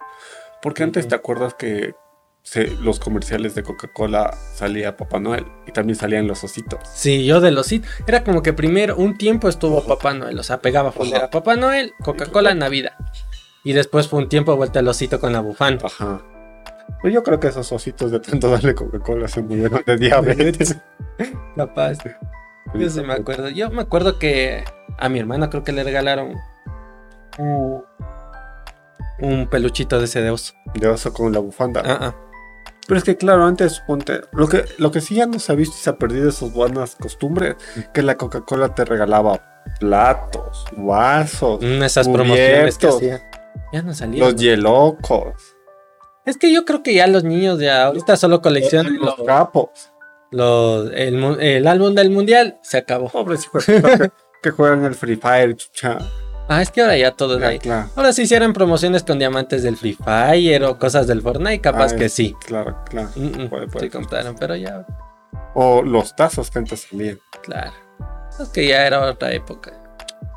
Porque antes te acuerdas que se- los comerciales de Coca-Cola salía Papá Noel y también salían los ositos. Sí, yo de los sit Era como que primero un tiempo estuvo Papá Noel, o sea, pegaba full. Papá Noel, Coca-Cola, Navidad. Y después fue un tiempo vuelta el osito con la bufanda. Ajá. Pues yo creo que esos ositos de tanto darle Coca-Cola se murieron de diabetes. Capaz. Yo sí me acuerdo. Yo me acuerdo que a mi hermana creo que le regalaron un, un peluchito de ese de oso. De oso con la bufanda. Ah, ah. Pero es que claro, antes ponte, lo que, lo que sí ya no se ha visto y se ha perdido esas buenas costumbres, que la Coca-Cola te regalaba platos, vasos, Mm, Esas promociones que cubiertos, hacía. Ya no salieron. los hielocos, Es que yo creo que ya los niños ya ahorita solo coleccionan los los, capos. los- el, el álbum del mundial. Se acabó. Pobres de puta que, juegan el Free Fire, chucha. Ah, es que ahora ya todo es ahí. claro, Ahora si hicieran promociones con diamantes del Free Fire o cosas del Fortnite, capaz Ah, que sí. claro, claro. Mm, mm, Puede, puede. sí compraron, pero ya, O los tazos que antes salían. claro. Es que ya era otra época.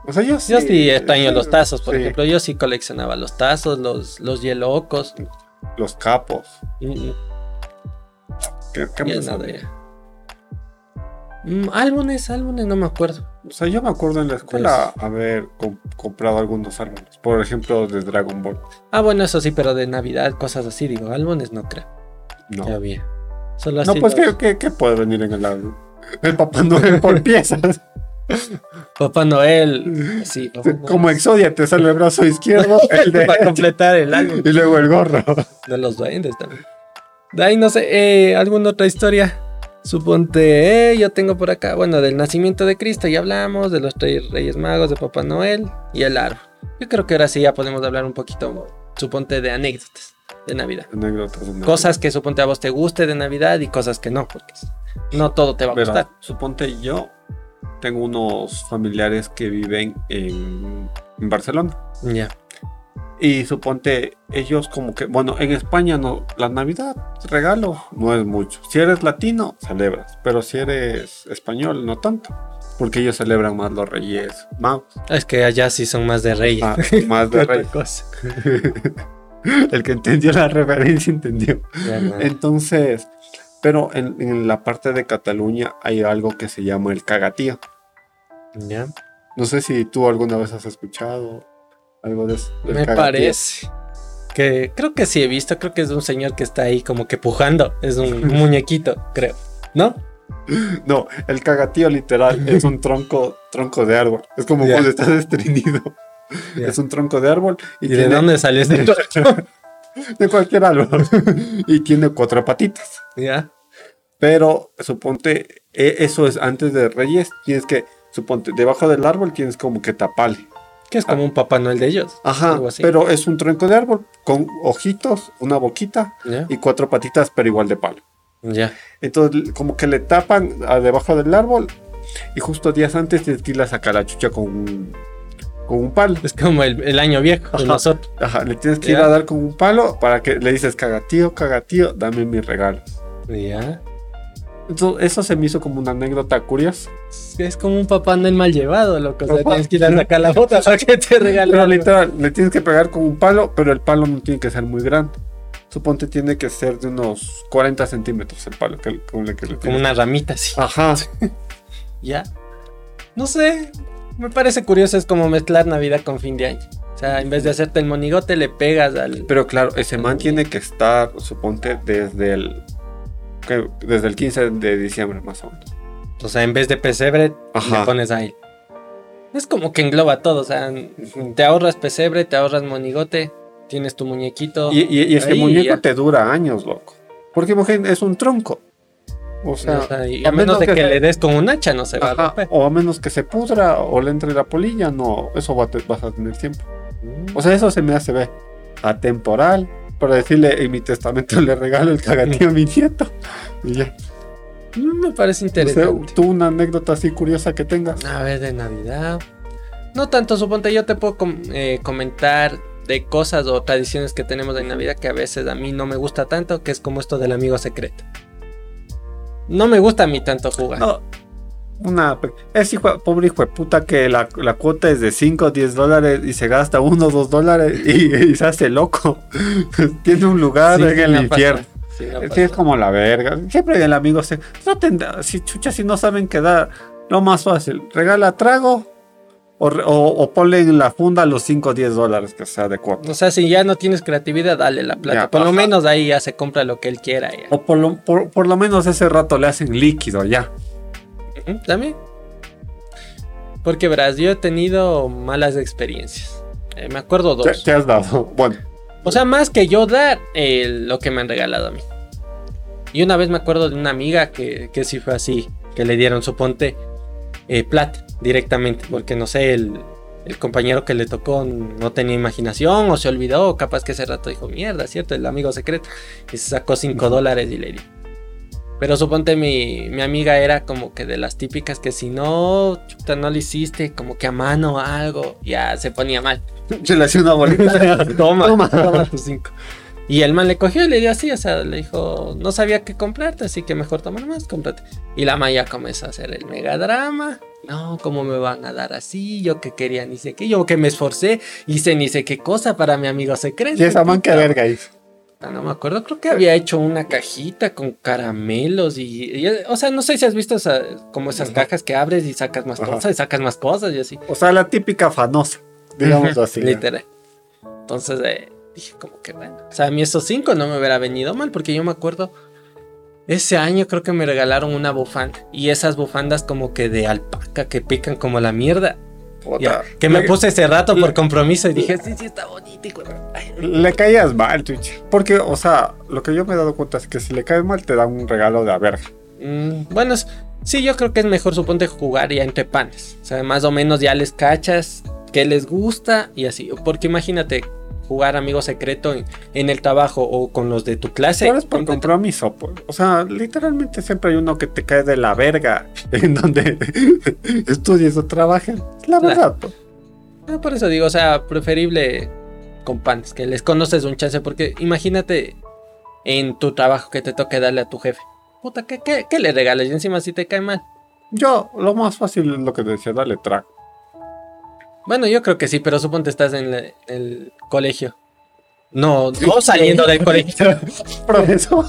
O sea, yo sí. Yo sí extraño los tazos, por sí, ejemplo. Yo sí coleccionaba los tazos, los, los hielocos. Los capos. Mm, mm, ¿Qué, qué ya más nada, ya. Mm, álbumes, álbumes, no me acuerdo. O sea, yo me acuerdo en la escuela haber com- comprado algunos álbumes. Por ejemplo, de Dragon Ball. Ah, bueno, eso sí, pero de Navidad, cosas así, digo, álbumes no creo. No. Que había. Solo No, así pues, los- ¿qué, qué, qué puede venir en el álbum? El Papá Noel por piezas. Papá Noel. Sí, Papá Noel. Como Exodia, te sale el brazo izquierdo, el Para completar el álbum. y luego el gorro. De los duendes también. De ahí no sé, eh, alguna otra historia. Suponte, eh, yo tengo por acá, bueno, del nacimiento de Cristo ya hablamos, de los tres Reyes Magos, de Papá Noel y el árbol. Yo creo que ahora sí ya podemos hablar un poquito, suponte, de anécdotas de Navidad. Anécdotas de Navidad. Cosas que suponte a vos te guste de Navidad y cosas que no, porque no todo te va a Verá, gustar. suponte yo tengo unos familiares que viven en, en Barcelona. Ya. Y suponte ellos como que, bueno, en España no, la Navidad, regalo, no es mucho. Si eres latino, celebras, pero si eres español, no tanto. Porque ellos celebran más los reyes magos. Es que allá sí son más de reyes. Ah, más de reyes. El que entendió la referencia entendió. No. Entonces, pero en, en la parte de Cataluña hay algo que se llama el cagatío. Ya. No sé si tú alguna vez has escuchado algo de eso. Me parece. Que creo que sí he visto, creo que es un señor que está ahí como que pujando. Es un, muñequito, creo. ¿No? No, el cagatío literal es un tronco, tronco de árbol. Es como cuando estás estreñido. Es un tronco de árbol y, ¿Y de dónde salió este tronco? de cualquier árbol y tiene cuatro patitas. ya. Pero suponte, e- eso es antes de Reyes, tienes que, suponte, debajo del árbol tienes como que taparle. Que es como un Papá Noel de ellos. Ajá, pero es un tronco de árbol con ojitos, una boquita y cuatro patitas, pero igual de palo. Ya. Entonces, como que le tapan a debajo del árbol y justo días antes tienes que ir a sacar la chucha con un, con un palo. Es como el, el año viejo de Ajá. nosotros. Ajá, le tienes que ir a dar con un palo para que le dices, cagatío, cagatío, dame mi regalo. Ya. Eso, eso se me hizo como una anécdota curiosa. Es como un papá no mal llevado, loco. O sea, Papá. tienes que ir a sacar la foto para que te regalen. Pero literal, le tienes que pegar con un palo, pero el palo no tiene que ser muy grande. Suponte tiene que ser de unos 40 centímetros el palo que, con el que le Como una ramita así. Ajá. Ya. No sé. Me parece curioso, es como mezclar Navidad con fin de año. O sea, en vez de hacerte el monigote, le pegas al. Pero claro, ese man tiene que estar, suponte, desde el, que- desde el 15 de diciembre más o menos. O sea, en vez de pesebre, Ajá. le pones ahí. Es como que engloba todo. O sea, te ahorras pesebre, te ahorras monigote, tienes tu muñequito. Y, y- y Ahí, muñeco ya. te dura años, loco. Porque mujer, es un tronco. O sea, O sea, y a a menos de que, que se- le des con un hacha, no se va a romper. o a menos que se pudra o le entre la polilla, no, eso va a te- vas a tener tiempo. O sea, eso se me hace ver atemporal. Para decirle en mi testamento le regalo el cagatío a mi nieto. Y ya. Me parece O sea, interesante. tú una anécdota así curiosa que tengas. A ver, de Navidad. No tanto, suponte, yo te puedo com- eh, comentar de cosas o tradiciones que tenemos de Navidad que a veces a mí no me gusta tanto, que es como esto del amigo secreto. No me gusta a mí tanto jugar. No, una. Es hijo, pobre hijo de puta que la, la cuota es de 5 o 10 dólares y se gasta 1 o 2 dólares y, y se hace loco. Tiene un lugar Sí, en el infierno. sí es como la verga. Siempre el amigo se. Traten si chucha, si no saben qué dar, lo más fácil. Regala trago o, o, o ponle en la funda los 5 o 10 dólares que sea de cuota. O sea, si ya no tienes creatividad, dale la plata. Ya, por lo menos ahí ya se compra lo que él quiera. ya. O por lo, por, por lo menos ese rato le hacen líquido ya. También. Porque verás, yo he tenido malas experiencias. Eh, me acuerdo dos. te has dado. Bueno, O sea, más que yo dar eh, lo que me han regalado a mí. Y una vez me acuerdo de una amiga que, que sí fue así, que le dieron, suponte, eh, plata directamente, porque no sé, el, el compañero que le tocó no tenía imaginación o se olvidó, capaz que ese rato dijo, mierda, ¿cierto? El amigo secreto. Y se sacó 5 dólares y le dio. Pero suponte mi, mi amiga era como que de las típicas que si no, chuta, no le hiciste como que a mano o algo, ya se ponía mal. se le hacía una bolita. toma, Toma. toma, tus cinco. Y el man le cogió y le dio así, o sea, le dijo, no sabía qué comprarte, así que mejor tomar más, cómprate. Y la Maya comenzó a hacer el megadrama. No, ¿cómo me van a dar así? Yo que quería ni sé qué, yo que me esforcé, hice ni sé qué cosa para mi amigo secreto. Y esa man que verga hizo. No me acuerdo, creo que había hecho una cajita con caramelos y, y- o sea, no sé si has visto esa- como esas Ajá. cajas que abres y sacas más Ajá. cosas y sacas más cosas y así. O sea, la típica fanosa. Digamos así. Literal. Entonces eh, dije como que bueno. O sea, a mí esos cinco no me hubiera venido mal porque yo me acuerdo. Ese año creo que me regalaron una bufanda. Y esas bufandas como que de alpaca que pican como la mierda. Puta. Ya, que me Le- puse ese rato le- por compromiso y dije, sí, sí, está bonito. hijo de- ay". Le caías mal, Twitch. Porque, o sea, lo que yo me he dado cuenta es que si le caes mal, te dan un regalo de a verga. Mm, bueno, sí, yo creo que es mejor, suponte, jugar ya entre panes. O sea, más o menos ya les cachas qué les gusta y así. Porque imagínate jugar amigo secreto en, en el trabajo o con los de tu clase. Pero es por compromiso, pues. O sea, literalmente siempre hay uno que te cae de la verga en donde estudies o trabajes. La verdad, pues. Ah, por eso digo, o sea, preferible con panes, que les conoces un chance, porque imagínate en tu trabajo que te toque darle a tu jefe. Puta, ¿qué, qué, qué le regales? Y encima si te cae mal. Yo, lo más fácil es lo que decía, dale track. Bueno, yo creo que sí, pero suponte estás en la- el colegio. No, no saliendo del colegio. Profesor.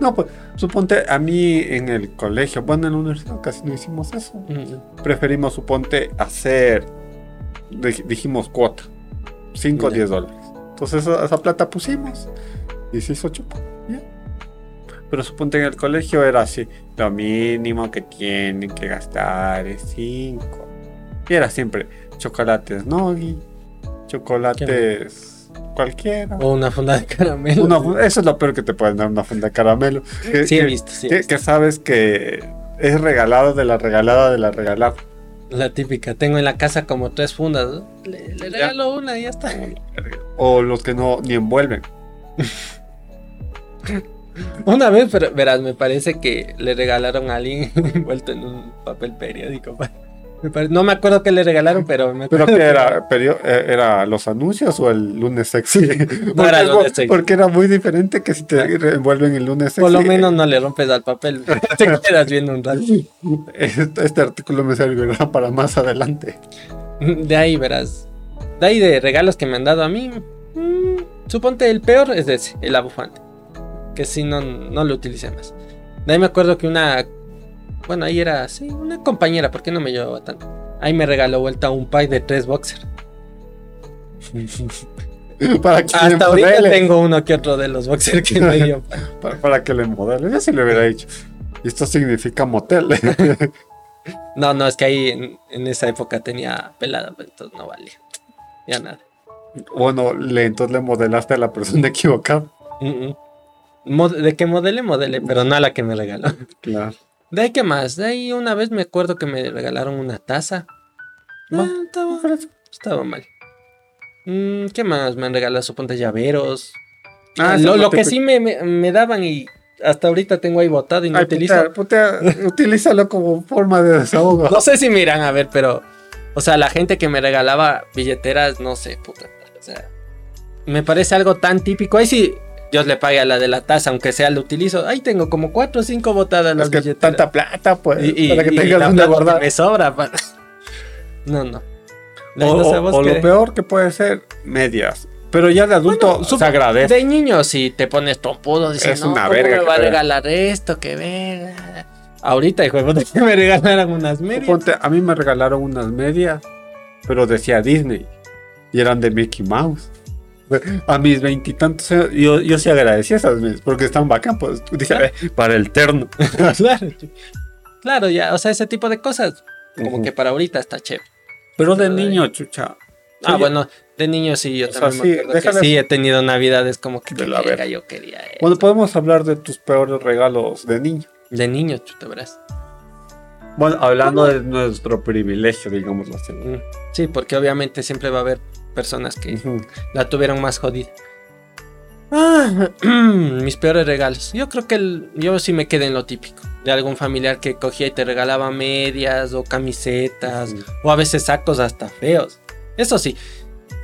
No, pues, suponte, a mí en el colegio, bueno, en la universidad casi no hicimos eso. Mm, Preferimos, suponte, hacer, dij- dijimos cuota, 5 o Ya. 10 dólares. Entonces esa, esa plata pusimos y se hizo chupa. ya. Pero suponte en el colegio era así, lo mínimo que tienen que gastar es 5. Y era siempre chocolates Nogi, chocolates cualquiera. O una funda de caramelo. Una eso es lo peor que te pueden dar una funda de caramelo. Que, sí, he visto, sí. he que- visto. que sabes que es regalado de la regalada de la regalada. La típica. Tengo en la casa como tres fundas. ¿no? Le, le regalo una y ya está. O los que no ni envuelven. Una vez, pero verás, me parece que le regalaron a alguien envuelto en un papel periódico. No me acuerdo qué le regalaron, pero me ¿Pero qué era? Perio- eh, ¿Era los anuncios o el lunes sexy? Porque, era es lunes sexy. porque era muy diferente que si te envuelven el lunes sexy. Por lo menos no le rompes al papel. Te quedas viendo un rato. Este, este artículo me servirá para más adelante. De ahí verás. De ahí de regalos que me han dado a mí. mm, suponte el peor es ese, el abufante. Que si no, no lo utilicé más. De ahí me acuerdo que una. Bueno, ahí era, sí, una compañera, porque no me llevaba tanto. Ahí me regaló vuelta un pack de tres boxers. para Hasta ahorita modele. tengo uno que otro de los boxers que me dio. Para, para que le modele. Yo sí le hubiera dicho. Y esto significa motel. No, no, es que ahí en, en esa época tenía pelada, pues, entonces no valía. Ya nada. bueno, le, entonces le modelaste a la persona equivocada. Mm, mm. De que modele, modele, pero no a la que me regaló. Claro. De ahí, ¿qué más? De ahí una vez me acuerdo que me regalaron una taza. Va. Ah, estaba, estaba mal. Mm, ¿Qué más? Me han regalado, suponte, llaveros. Ah, lo eso lo no te que sí me, me- me daban y hasta ahorita tengo ahí botado y no Ay, utilizo. utilízalo como forma de desahogo. No sé si me irán a ver, pero. O sea, la gente que me regalaba billeteras, no sé, puta. O sea, me parece algo tan típico. Ahí sí, Dios le pague a la de la taza, aunque sea lo utilizo. Ahí tengo como cuatro o cinco botadas las Es que billeteras. tanta plata, pues, y, y- para que y tengas la donde plata que guardar. me sobra. pa- No, no. O, no lo peor que puede ser, medias. Pero ya de adulto Bueno, se agradece. De niño, si te pones trompudo, dices, Es no, una ¿cómo verga me que va a regalar esto? Que verga. Ahorita, hijo de puta, que me regalaran unas medias. Ponte, a mí me regalaron unas medias, pero decía Disney. Y eran de Mickey Mouse. A mis veintitantos yo, yo sí agradecí esas medias, porque están bacán, pues. Dije, Claro. "Eh, para el terno. claro. Claro, ya, o sea, ese tipo de cosas. Como que para ahorita está chévere. Pero de niño, chucha. Ah, bueno, de niño sí, yo sea, también sí, que he tenido navidades como que De la verga, yo quería esto. Bueno, podemos hablar de tus peores regalos de niño. De niño, chuta, verás. Bueno, hablando de nuestro privilegio, digámoslo así. Mm, Sí, porque obviamente siempre va a haber personas que la tuvieron más jodida. Ah, mis peores regalos. Yo creo que el- yo sí me quedé en lo típico. De algún familiar que cogía y te regalaba medias o camisetas o a veces sacos hasta feos. Eso sí,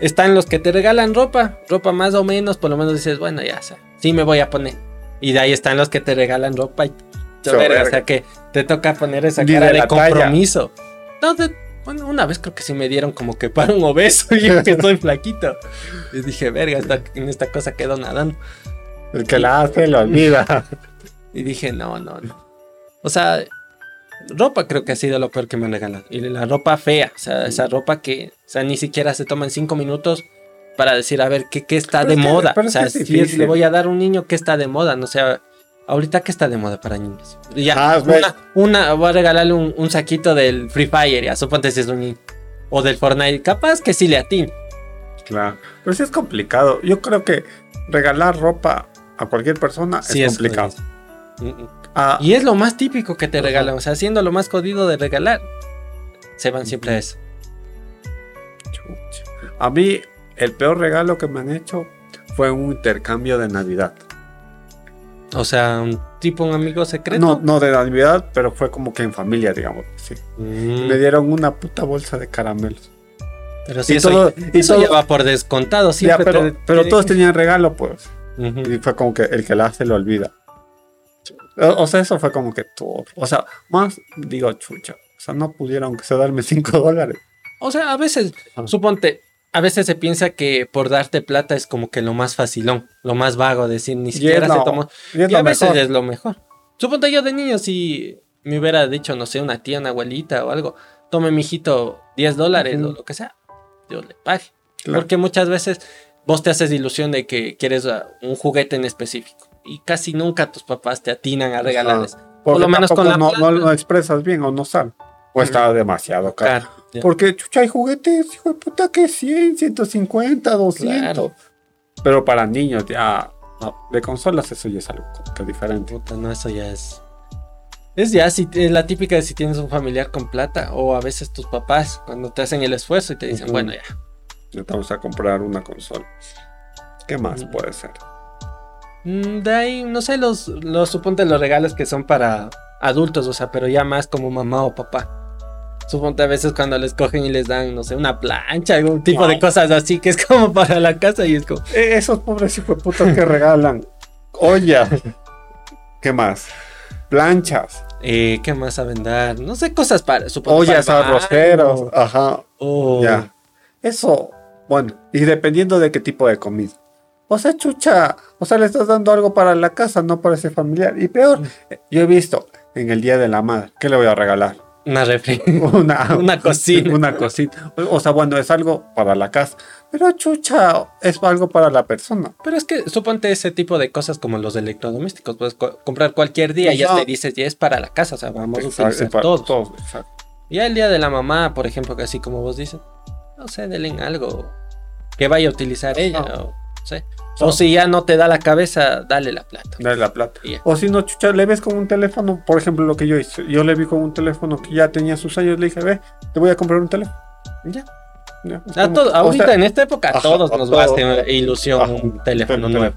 están los que te regalan ropa, ropa más o menos, por lo menos dices, bueno, ya, sea, sí me voy a poner. Y de ahí están los que te regalan ropa y verga, o sea que te toca poner esa cara de de, la talla. compromiso. Bueno, una vez creo que sí me dieron como que para un obeso y yo que estoy flaquito. Y dije, verga, esta- en esta cosa quedo nadando. El que la hace lo olvida. Y dije, no, no, no. O sea, ropa creo que ha sido lo peor que me han regalado. Y la ropa fea, o sea, esa ropa que, o sea, ni siquiera se toman cinco minutos para decir, a ver, ¿qué, qué está Pero de es moda? O sea, es si es- le voy a dar a un niño que está de moda, no sé, ahorita qué está de moda para niños. Ya, Ah, una, una, voy a regalarle un, un saquito del Free Fire, ya, suponte si es un niño. O del Fortnite, capaz que sí le atine. Claro. Pero sí es complicado. Yo creo que regalar ropa a cualquier persona Sí, es es complicado. Mm, mm. Ah, Y es lo más típico que te regalan, o sea, siendo lo más jodido de regalar, se van siempre a eso. a mí, el peor regalo que me han hecho fue un intercambio de Navidad. O sea, un tipo un amigo secreto. No, no de Navidad, pero fue como que en familia, digamos. Sí. Mm, Me dieron una puta bolsa de caramelos. pero sí, y eso, todo- y eso todo- ya va por descontado. Ya, Siempre pero, te- pero te- todos tenían regalo, pues. Y fue como que el que la hace lo olvida. O, o sea, eso fue como que todo. O sea, más digo, chucha. O sea, no pudieron que se darme 5 dólares. O sea, a veces, Ajá. suponte, a veces se piensa que por darte plata es como que lo más facilón, lo más vago, decir, ni siquiera se tomó. y Y a veces mejor. es lo mejor. Suponte yo de niño, si me hubiera dicho, no sé, una tía, una abuelita o algo, tome mi hijito 10 dólares Ujú. o lo que sea, yo le pague. Claro. Porque muchas veces vos te haces ilusión de que quieres uh, un juguete en específico y casi nunca tus papás te atinan a regalarles. Porque lo menos con la no, no lo expresas bien o no sabe. O está demasiado caro. Porque, chucha, hay juguetes, hijo de puta, que 100, 150, 200. Claro. Pero para niños, ya. no, de consolas, eso ya es algo que diferente. Puta, no, eso ya es. Es ya si, es la típica de si tienes un familiar con plata o a veces tus papás cuando te hacen el esfuerzo y te dicen, bueno, ya. Ya te vamos a comprar una consola. ¿Qué más puede ser? Mm, De ahí, no sé, los, los suponte los regalos que son para adultos, o sea, pero ya más como mamá o papá. suponte a veces cuando les cogen y les dan, no sé, una plancha, algún tipo de cosas así que es como para la casa y es como, Eh, Esos pobres hijos de putas que regalan ollas. ¿Qué más? Planchas, eh, ¿qué más saben dar? No sé, cosas para, supongo. ollas para arroceros. Ajá, O, ya. Eso, bueno, y dependiendo de qué tipo de comida. O sea, chucha, o sea, le estás dando algo para la casa, no para ese familiar. Y peor, eh, yo he visto en el Día de la Madre, ¿qué le voy a regalar? una refri. Una, Una cocina. Una cosita. O sea, bueno, es algo para la casa. Pero chucha, es algo para la persona. Pero es que suponte ese tipo de cosas como los electrodomésticos, puedes co- comprar cualquier día y ya te dices, ya es para la casa, o sea, vamos a utilizar para todos. Ya el día de la mamá, por ejemplo, que así como vos dices, no sé, denle en algo que vaya a utilizar ella, o, no sé. O si ya no te da la cabeza, dale la plata. Dale la plata. O si no, chucha, le ves con un teléfono, por ejemplo, lo que yo hice. Yo le vi con un teléfono que ya tenía sus años, le dije, ve, te voy a comprar un teléfono. Ya. Ya, es A como- todo- o ahorita sea, en esta época a ajá, todos nos va a hacer ilusión Ajá, un teléfono nuevo.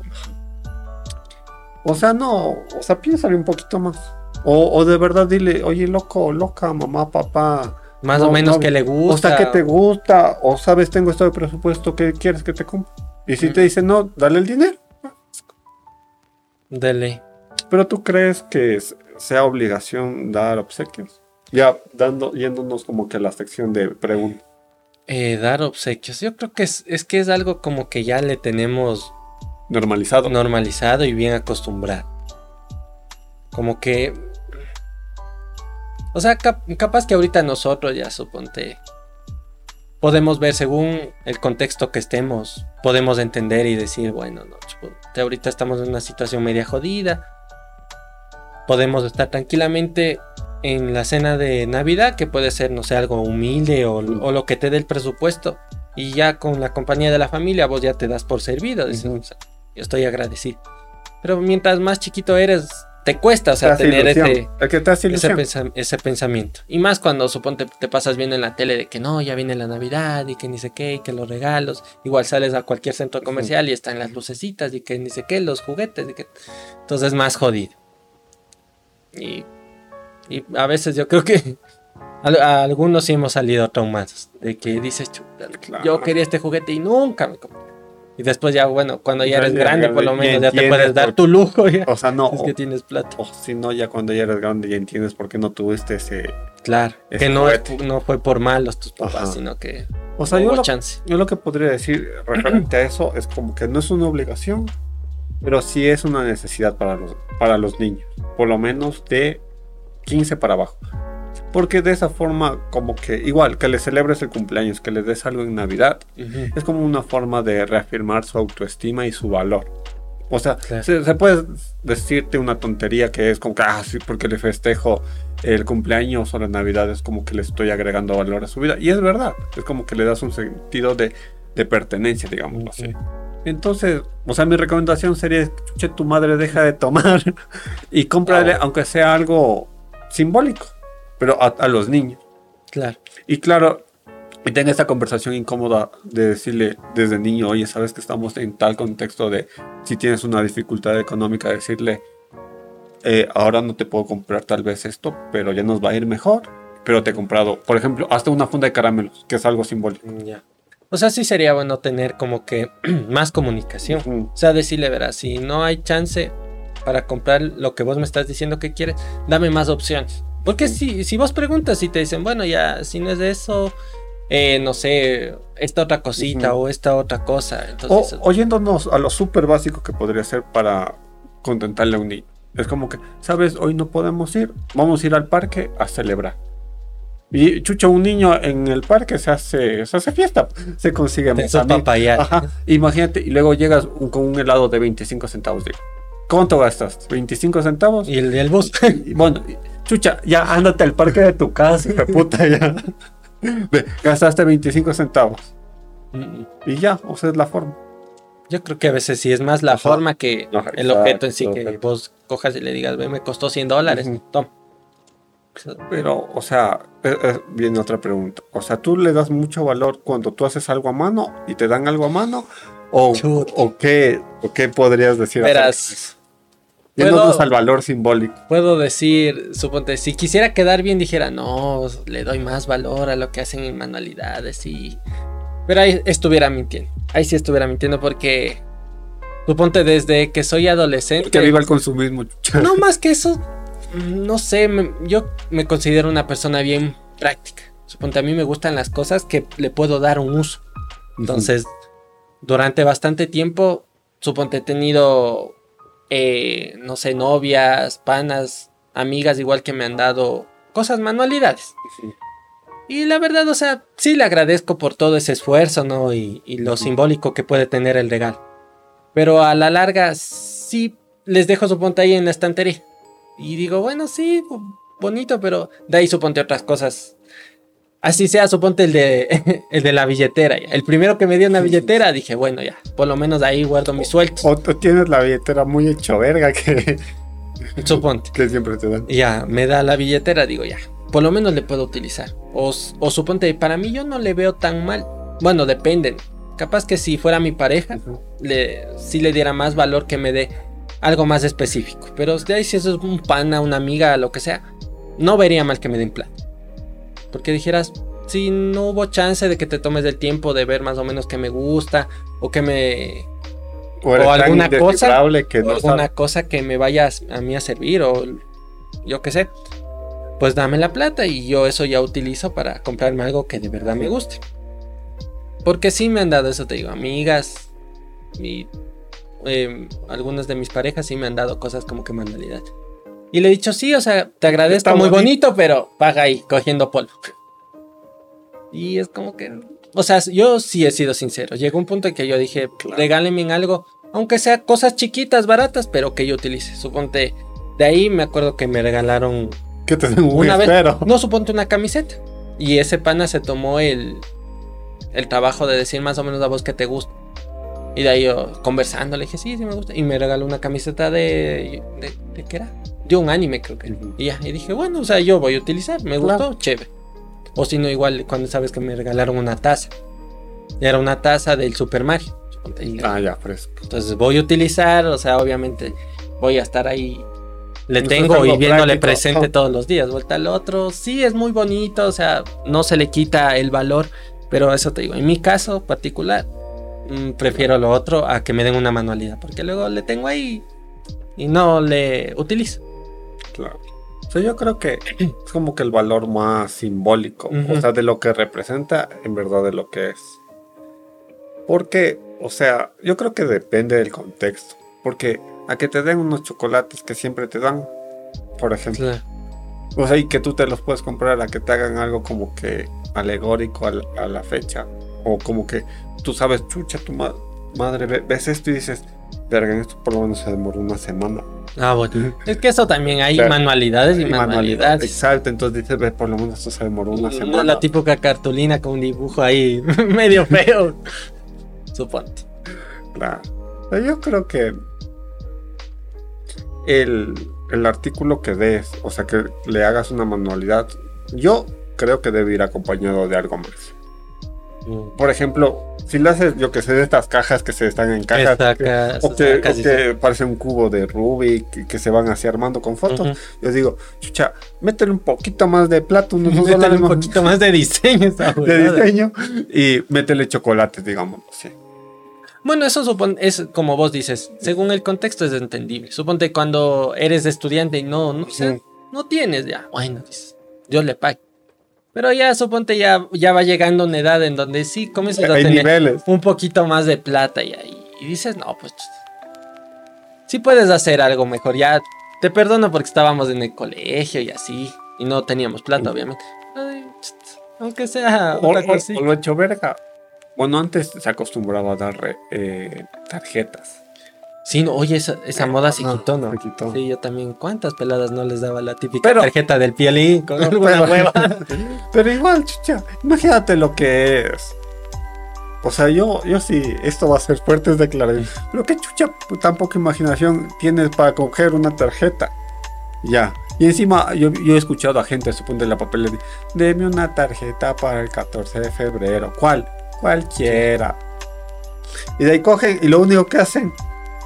O sea, no, o sea, piénsale un poquito más. O, o de verdad dile, oye, loco, loca, mamá, papá. Más No, o menos no, que le gusta. O sea, que te gusta, o sabes, tengo esto de presupuesto, ¿qué quieres que te compre? Y si te dicen no, dale el dinero. Dele. Pero tú crees que sea obligación dar obsequios? Ya dando, yéndonos como que a la sección de preguntas. Eh, dar obsequios. Yo creo que es, es que es algo como que ya le tenemos Normalizado. normalizado y bien acostumbrado. Como que. O sea, cap- capaz que ahorita nosotros ya suponte. Podemos ver según el contexto que estemos. Podemos entender y decir, bueno, no, ahorita estamos en una situación media jodida. Podemos estar tranquilamente en la cena de Navidad, que puede ser, no sé, algo humilde o, o lo que te dé el presupuesto. Y ya con la compañía de la familia, vos ya te das por servido. dices, Ujú. o sea, yo estoy agradecido. Pero mientras más chiquito eres, te cuesta, o sea, tener ese, que ese, pensamiento. Y más cuando suponte te pasas viendo en la tele de que no, ya viene la Navidad y que ni sé qué, y que los regalos. Igual sales a cualquier centro comercial y están las lucecitas y que ni sé qué, los juguetes. Y que... Entonces es más jodido. Y, y a veces yo creo que a, a algunos sí hemos salido traumados. De que dices, "Chuta, Claro. yo quería este juguete y nunca me compré. Y después ya, bueno, cuando ya eres grande, por lo menos ya te puedes dar tu lujo. Ya, O sea, no. es que tienes plata. O si no, ya cuando ya eres grande ya entiendes por qué no tuviste ese... Claro, Ese que no, es- no fue por malos tus papás, Ajá. sino que O sea, yo lo, chance. yo lo que podría decir referente a eso es como que no es una obligación, pero sí es una necesidad para los, para los niños. Por lo menos de 15 para abajo. Porque de esa forma, como que igual que les celebres el cumpleaños, que les des algo en Navidad, Ujú. es como una forma de reafirmar su autoestima y su valor. O sea, Claro. se, se puede decirte una tontería que es como que, ah, sí, porque le festejo el cumpleaños o la Navidad, es como que le estoy agregando valor a su vida. Y es verdad, es como que le das un sentido de, de pertenencia, digamos así. Entonces, o sea, mi recomendación sería, che, tu madre deja de tomar y cómprale, aunque sea algo simbólico, pero a, a los niños. Claro. Y claro, y tenga esta conversación incómoda de decirle desde niño, oye, sabes que estamos en tal contexto de si tienes una dificultad económica, decirle, eh, ahora no te puedo comprar tal vez esto, pero ya nos va a ir mejor. Pero te he comprado, por ejemplo, hasta una funda de caramelos, que es algo simbólico. Mm, Ya. O sea, sí sería bueno tener como que más comunicación. O sea, decirle, verás, si no hay chance para comprar lo que vos me estás diciendo que quieres, dame más opciones. Porque si, si vos preguntas y te dicen, bueno, ya, si no es de eso, eh, no sé, esta otra cosita Ujú. o esta otra cosa. O Entonces, oyéndonos a lo súper básico que podría ser para contentarle a un niño. Es como que, ¿sabes? Hoy no podemos ir, vamos a ir al parque a celebrar. Y chucha, un niño en el parque se hace, se hace fiesta, se consigue. Ajá, imagínate, y luego llegas un- con un helado de 25 centavos. Digo, ¿Cuánto gastas? ¿25 centavos? Y el, y el bus. Bueno, chucha, ya ándate al parque de tu casa, hijo de puta, ya. Ve, Gastaste 25 centavos. Mm, Y ya, o sea, es la forma. Yo creo que a veces sí es más la Ajá. forma que Ajá, el objeto en sí, que vos cojas y le digas, ve, me costó 100 dólares, toma. Pero, o sea, eh, eh, viene otra pregunta. O sea, ¿tú le das mucho valor cuando tú haces algo a mano y te dan algo a mano? ¿O, o qué, o qué podrías decir? Verás, Yéndonos al valor simbólico. Puedo decir, suponte, si quisiera quedar bien, dijera, no, le doy más valor a lo que hacen en manualidades y. Pero ahí estuviera mintiendo. Ahí sí estuviera mintiendo porque. Suponte, desde que soy adolescente. Que viva el consumismo. No más que eso. No sé, yo me considero una persona bien práctica. Suponte, a mí me gustan las cosas que le puedo dar un uso. Entonces, durante bastante tiempo, suponte, he tenido eh, no sé, novias, panas, amigas igual que me han dado cosas, manualidades. Y la verdad, o sea, sí le agradezco por todo ese esfuerzo, ¿no? Y, lo simbólico que puede tener el regalo. Pero a la larga, sí les dejo suponte ahí en la estantería. Y digo, bueno, sí, bonito, pero de ahí suponte otras cosas Así sea, suponte el de, el de la billetera. El primero que me dio una billetera, dije, bueno, ya, por lo menos ahí guardo mi suelto. O tú tienes la billetera muy hecho verga que. Suponte. Que siempre te dan. Ya, me da la billetera, digo, ya, por lo menos le puedo utilizar. O, o suponte, para mí yo no le veo tan mal. Bueno, dependen. Capaz que si fuera mi pareja, le, sí le diera más valor que me dé algo más específico. Pero de ahí si eso es un pana, una amiga, lo que sea, no vería mal que me den plata. Porque dijeras, si no hubo chance de que te tomes el tiempo de ver más o menos que me gusta o que me o, alguna cosa que alguna cosa que me vaya a mí a servir o yo qué sé pues dame la plata y yo eso ya utilizo para comprarme algo que de verdad me guste. Porque sí me han dado eso te digo amigas y em, algunas de mis parejas sí me han dado cosas como que manualidad y le he dicho, sí, o sea, te agradezco, Está muy bonito, pero paga ahí, cogiendo polvo. Y es como que, o sea, yo sí he sido sincero. Llegó un punto en que yo dije, regálenme en algo, aunque sea cosas chiquitas, baratas, pero que yo utilice. Suponte, de ahí me acuerdo que me regalaron ¿Qué te una vez, no, suponte una camiseta. Y ese pana se tomó el, el trabajo de decir más o menos a vos que te gusta. Y de ahí yo conversando le dije, sí, sí me gusta. Y me regaló una camiseta de, de, de ¿qué era? De un anime, creo que. Y ya, y dije, bueno, o sea, yo voy a utilizar, me gustó, chévere. O si no, igual cuando sabes que me regalaron una taza. Era una taza del Super Mario. Ah, ya, fresco. Entonces voy a utilizar, o sea, obviamente voy a estar ahí. Le tengo y viéndole presente todos los días. Vuelta al otro, sí, es muy bonito, o sea, no se le quita el valor, pero eso te digo, en mi caso particular, mm, prefiero lo otro a que me den una manualidad, porque luego le tengo ahí y no le utilizo. Claro. O sea, yo creo que es como que el valor más simbólico, o sea, de lo que representa en verdad de lo que es. Porque, o sea, yo creo que depende del contexto. Porque a que te den unos chocolates que siempre te dan, por ejemplo. O sea, y que tú te los puedes comprar a que te hagan algo como que alegórico a la, fecha. O como que tú sabes, chucha, tu madre, ves esto y dices, verga, esto por lo menos se demoró una semana. Ah, bueno. Es que eso también hay manualidades y manualidades. Exacto, entonces dices, por lo menos esto se demoró una semana. La típica cartulina con un dibujo ahí medio feo. Suponte. Claro. Yo creo que el, el artículo que des, o sea, que le hagas una manualidad, yo creo que debe ir acompañado de algo más. Por ejemplo, si le haces, yo que sé, de estas cajas que se están en cajas, o, que, parece un cubo de Rubik que se van así armando con fotos, yo digo, chucha, métele un poquito más de plato, unos métele un poquito más de diseño, de diseño y métele chocolates, digamos, sí. Bueno, eso supone, es como vos dices, según el contexto es entendible. Suponte cuando eres estudiante y no, no, no tienes ya, bueno, dices, yo le pago. Pero ya suponte ya, ya va llegando una edad en donde sí comienzas a tener un poquito más de plata y, y dices, no, pues sí puedes hacer algo mejor. Ya te perdono porque estábamos en el colegio y así, y no teníamos plata, obviamente. aunque sea o, lo hecho verga. Bueno, antes se acostumbraba a dar eh, tarjetas. Sí, oye, esa, esa moda se quitó, ¿no? Sí, yo también. ¿Cuántas peladas no les daba la típica tarjeta del pielín con alguna hueva? pero igual, chucha, imagínate lo que es. O sea, yo, yo sí, esto va a ser fuertes declaraciones. Pero qué chucha, tan poca imaginación tienes para coger una tarjeta. Ya. Y encima, yo, yo he escuchado a gente, suponte la papelera, deme una tarjeta para el 14 de febrero. ¿Cuál? Cualquiera. Y de ahí cogen y lo único que hacen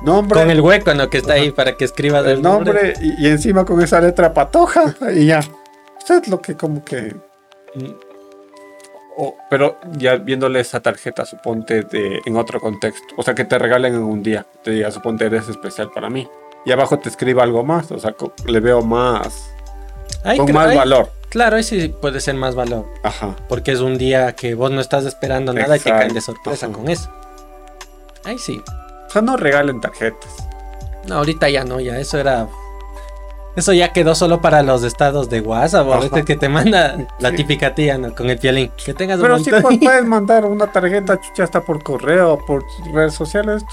Nombre, Con el hueco, ¿no? Que está ahí para que escribas el nombre y, y encima con esa letra patoja y ya. Eso es lo que como que... Mm, pero ya viéndole esa tarjeta, suponte de, en otro contexto. O sea, que te regalen en un día. Te diga, suponte eres especial para mí. Y abajo te escriba algo más. O sea, le veo más... Ahí con más valor. Claro, sí puede ser más valor. Ajá. Porque es un día que vos no estás esperando nada y te Exacto. caen de sorpresa Ajá. con eso. Ahí sí. Sea, no regalen tarjetas. No, ahorita ya no, ya eso era. Eso ya quedó solo para los estados de WhatsApp, o este que te manda la Sí. típica tía, ¿no? Con el violín. Que tengas un Pero sí pues, puedes mandar una tarjeta chucha hasta por correo, por redes sociales.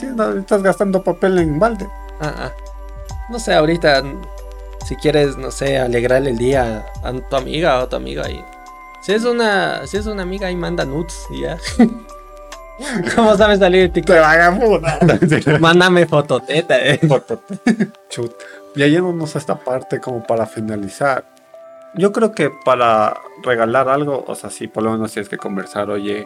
Tú estás, gastando papel en balde. Ah, ah. No sé, ahorita, si quieres, no sé, alegrarle el día a tu amiga o a tu amiga y. Si es una, si es una amiga ahí manda nudes y ya. ¿Cómo sabes salir de Te TikTok? vaya Mándame fototeta, eh. Chuta. Ya yéndonos a esta parte como para finalizar. Yo creo que para regalar algo, o sea, sí, por lo menos tienes que conversar, oye,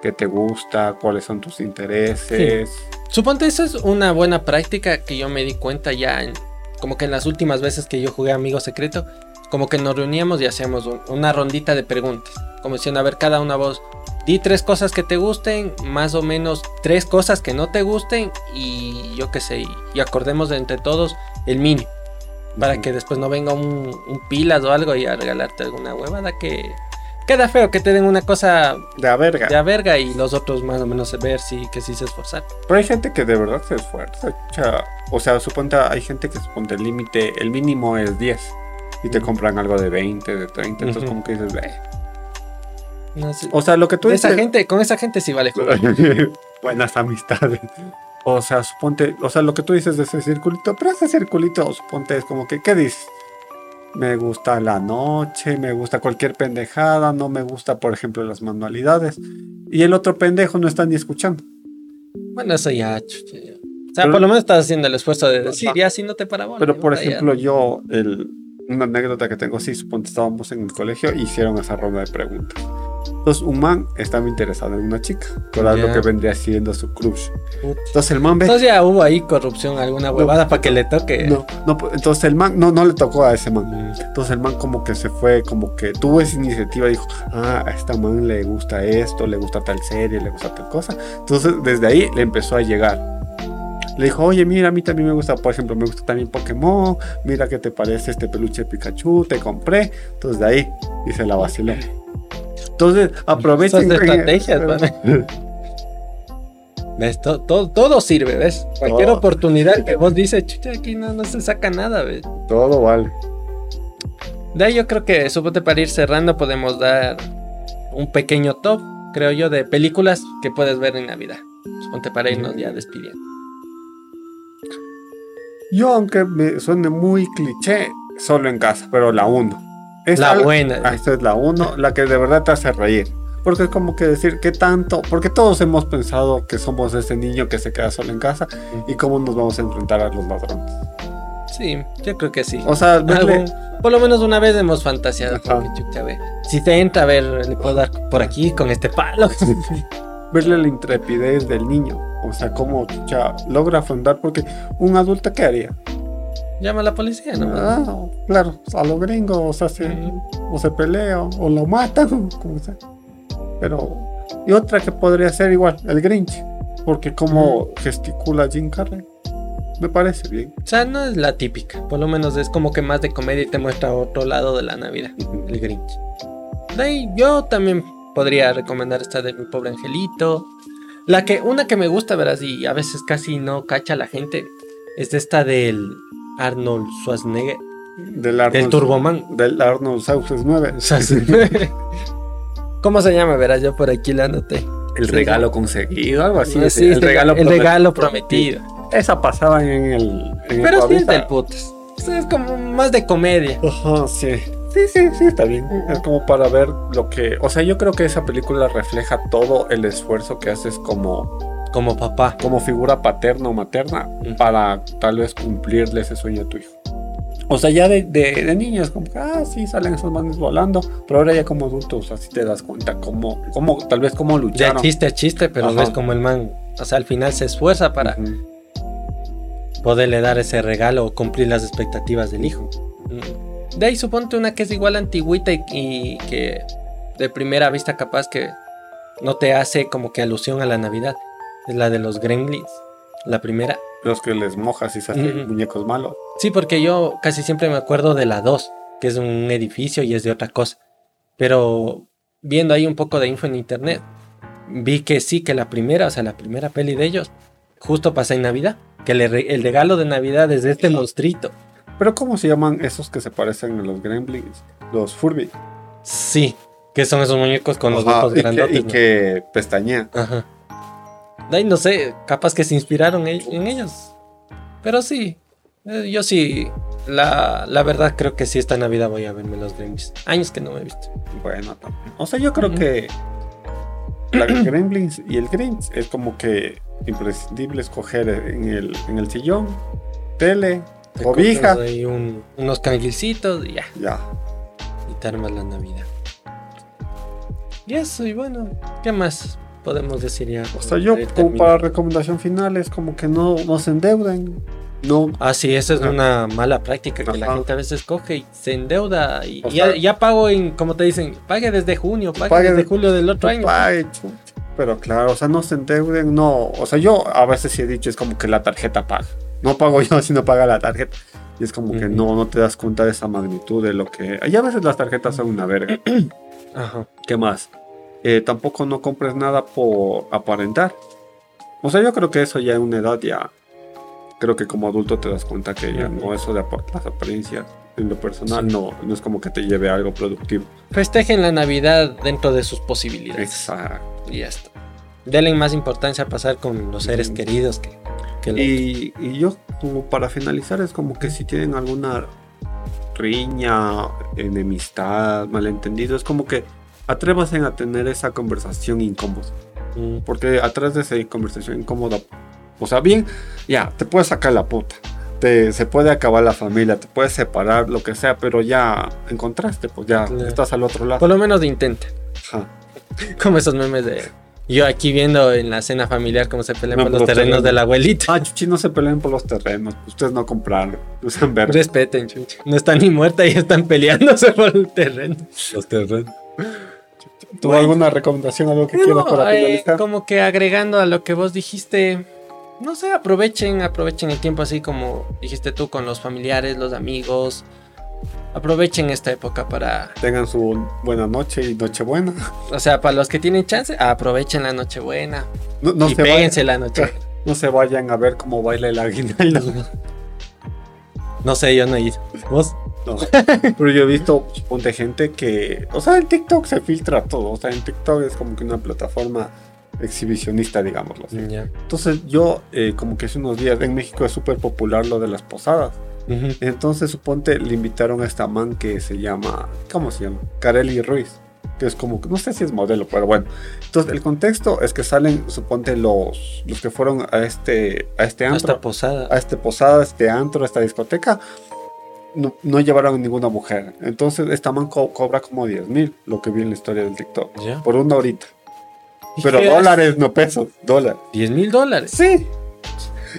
qué te gusta, cuáles son tus intereses. Suponte eso es una buena práctica que yo me di cuenta ya en, como que en las últimas veces que yo jugué Amigo Secreto, como que nos reuníamos y hacíamos un- una rondita de preguntas, como diciendo, a ver, cada una voz, di tres cosas que te gusten, más o menos tres cosas que no te gusten y yo qué sé, y, acordemos de entre todos el mínimo, para que después no venga un, un pilas o algo y a regalarte alguna huevada que queda feo que te den una cosa De a verga. de a verga y los otros más o menos ver si que sí se esforzar. Pero hay gente que de verdad se esfuerza. O sea, suponte, hay gente que suponte el límite, el mínimo es 10. Y te compran algo de 20, de 30. Entonces, Ujú. como que dices, "Ve". No sé. O sea, lo que tú De esa dices. gente, con esa gente sí vale jugar. Buenas amistades. O sea, suponte, o sea, lo que tú dices de ese circulito, pero ese circulito, suponte, es como que, ¿qué dices? Me gusta la noche, me gusta cualquier pendejada, no me gusta, por ejemplo, las manualidades. Y el otro pendejo no está ni escuchando. Bueno, eso ya, chucha, ya. O sea, Pero- por lo menos estás haciendo el esfuerzo de decir, ya si no te para bola, Pero, por ya. ejemplo, yo, el, una anécdota que tengo, sí, suponte, estábamos en el colegio y hicieron esa ronda de preguntas. Entonces, un man estaba interesado en una chica, que era lo que vendría siendo su crush. Entonces, el man ve Entonces ya hubo ahí corrupción, alguna huevada para que le toque. No, no, pues, entonces el man, no, no le tocó a ese man. Mm. Entonces el man como que se fue, como que tuvo esa iniciativa, dijo, ah, a esta man le gusta esto, le gusta tal serie, le gusta tal cosa. Entonces desde ahí le empezó a llegar. Le dijo, oye, mira, a mí también me gusta, por ejemplo, me gusta también Pokémon, mira qué te parece este peluche de Pikachu, te compré. Entonces de ahí, y se la vaciló. Entonces aprovechen. Esas estrategias, ¿vale? ¿Ves? To- to- todo sirve, ¿ves? Cualquier Todo. oportunidad que vos dices, chucha, aquí no, no se saca nada, ¿ves? Todo vale. De ahí yo creo que, suponte para ir cerrando, podemos dar un pequeño top, creo yo, de películas que puedes ver en Navidad. Suponte para irnos ya despidiendo. Yo, aunque me suene muy cliché, solo en casa, pero la uno. Es La algo- buena. Ah, esta es la uno, la que de verdad te hace reír. Porque es como que decir qué tanto, porque todos hemos pensado que somos ese niño que se queda solo en casa y cómo nos vamos a enfrentar a los ladrones. Sí, yo creo que sí. O sea, verle, Algún- por lo menos una vez hemos fantaseado con que chucha, ve. Si te entra, a ver, le puedo dar por aquí con este palo. verle la intrepidez del niño. O sea, cómo chucha, logra afrontar, porque un adulto, ¿qué haría? Llama a la policía, ¿no? Ah, claro, a los gringos, o sea, se, Mm. o se pelea, o, o lo matan, como sea. Pero, y otra que podría ser igual, el Grinch, porque como gesticula Jim Carrey, me parece bien. O sea, no es la típica. Por lo menos es como que más de comedia y te muestra otro lado de la Navidad. El Grinch. De ahí yo también podría recomendar esta de Mi Pobre Angelito. La que, una que me gusta, verás, y a veces casi no cacha la gente, es esta del Arnold Schwarzenegger, Del Arnold, del Turboman. Del Arnold 9. ¿Cómo se llama? Verás, yo por aquí la anoté. El Sí. regalo conseguido, algo así. Sí, el regalo, el promet- regalo prometido. Esa pasaba en el. En Pero sí es Ecuavisa. del putas. Es como más de comedia. Ajá, sí. Sí, sí, sí, está bien. Es como para ver lo que. O sea, yo creo que esa película refleja todo el esfuerzo que haces como, Como papá. como figura paterna o materna para tal vez cumplirle ese sueño a tu hijo. O sea, ya de, de, de niño es como que, ah, sí, salen esos manes volando, pero ahora ya como adultos, así te das cuenta cómo, cómo tal vez cómo De lucharon. chiste chiste, pero Ajá. ves como el man, o sea, al final se esfuerza para, poderle dar ese regalo o cumplir las expectativas del hijo. De ahí suponte una que es igual antigüita y, y que de primera vista capaz que no te hace como que alusión a la Navidad. Es la de los Gremlins. La primera. Los que les mojas y se hacen muñecos malos. Sí, porque yo casi siempre me acuerdo de la 2, que es un edificio y es de otra cosa. Pero viendo ahí un poco de info en internet, vi que sí, que la primera, o sea, la primera peli de ellos, justo pasa en Navidad. Que le re- el regalo de Navidad es de este monstruito. Pero ¿cómo se llaman esos que se parecen a los gremlins? Los Furby. Sí, que son esos muñecos con los ojos que, grandotes. y ¿no? que pestañean. Ajá. De ahí no sé, capaz que se inspiraron en, en ellos. Pero sí, eh, yo sí, la, la verdad creo que sí esta Navidad voy a verme los Gremlins. Años que no me he visto. Bueno, también. O sea, yo creo Ujú. que la Gremlins y el Grinch es como que imprescindible escoger en el, en el sillón, tele, Te cobija. ahí un- unos canguilcitos y ya, Ya. y te armas la Navidad. Y eso, y bueno, ¿qué más podemos decir ya? O sea, yo como para recomendación final es como que no, no se endeuden. No, Ah, sí, esa es Ajá. una mala práctica que la gente a veces coge y se endeuda y O ya, sea- ya pago en, como te dicen, pague desde junio, pague, Pague desde de- julio del otro año. Chucha. Pero claro, o sea, no se endeuden, no. O sea, yo a veces sí he dicho, es como que la tarjeta paga. No pago yo, sino paga la tarjeta. Y es como que no, no te das cuenta de esa magnitud de lo que... Y a veces las tarjetas son una verga. Ajá. ¿Qué más? Eh, tampoco no compres nada por aparentar. O sea, yo creo que eso ya en una edad ya... Creo que como adulto te das cuenta que ya no, eso de las apariencias en lo personal no, no es como que te lleve a algo productivo. Festejen la Navidad dentro de sus posibilidades. Exacto. Y ya está. Denle más importancia a pasar con los seres queridos que, que lo- Y, y yo, como para finalizar, es como que si tienen alguna riña, enemistad, malentendido, es como que atrévanse a tener esa conversación incómoda. Porque atrás de esa conversación incómoda, o sea, bien, ya, te puedes sacar la puta. Te, se puede acabar la familia, te puedes separar, lo que sea, pero ya encontraste, pues ya estás al otro lado. Por lo menos intenten. Ajá. Como esos memes de. Yo aquí viendo en la cena familiar cómo se pelean No, por los por los terrenos terrenos. de la abuelita. Ah, chuchi, no se peleen por los terrenos, ustedes no compraron, no sean verdes. Respeten, chucha. No están ni muerta y están peleándose por el terreno. Los terrenos. ¿Tú Bueno. alguna recomendación, algo que No, quieras para eh, finalizar? como que agregando a lo que vos dijiste, no sé, aprovechen, aprovechen el tiempo así como dijiste tú con los familiares, los amigos. Aprovechen esta época para, Tengan su buena noche y noche buena. o sea, para los que tienen chance, aprovechen la Nochebuena No, no y se péguense vayan, la noche. no se vayan a ver cómo baila el aguinaldo. No sé, yo no he ido. ¿Vos? No. Pero yo he visto, ponte gente que, o sea, en TikTok se filtra todo. O sea, en TikTok es como que una plataforma exhibicionista, digámoslo así. Ya. Entonces yo, eh, como que hace unos días, en México es súper popular lo de las posadas. Ujú. Entonces, suponte, le invitaron a esta man que se llama, ¿cómo se llama? Kareli Ruiz. Que es como, no sé si es modelo, pero bueno. Entonces, el contexto es que salen, suponte, los, los que fueron a este, a este antro, Hasta posada. a este posada, a este antro, a esta discoteca, no, no llevaron ninguna mujer. Entonces, esta man co- cobra como 10 mil, lo que vi en la historia del TikTok, Ya. por una horita. ¿Y Pero dólares, no pesos, dólares. 10 mil dólares. Sí.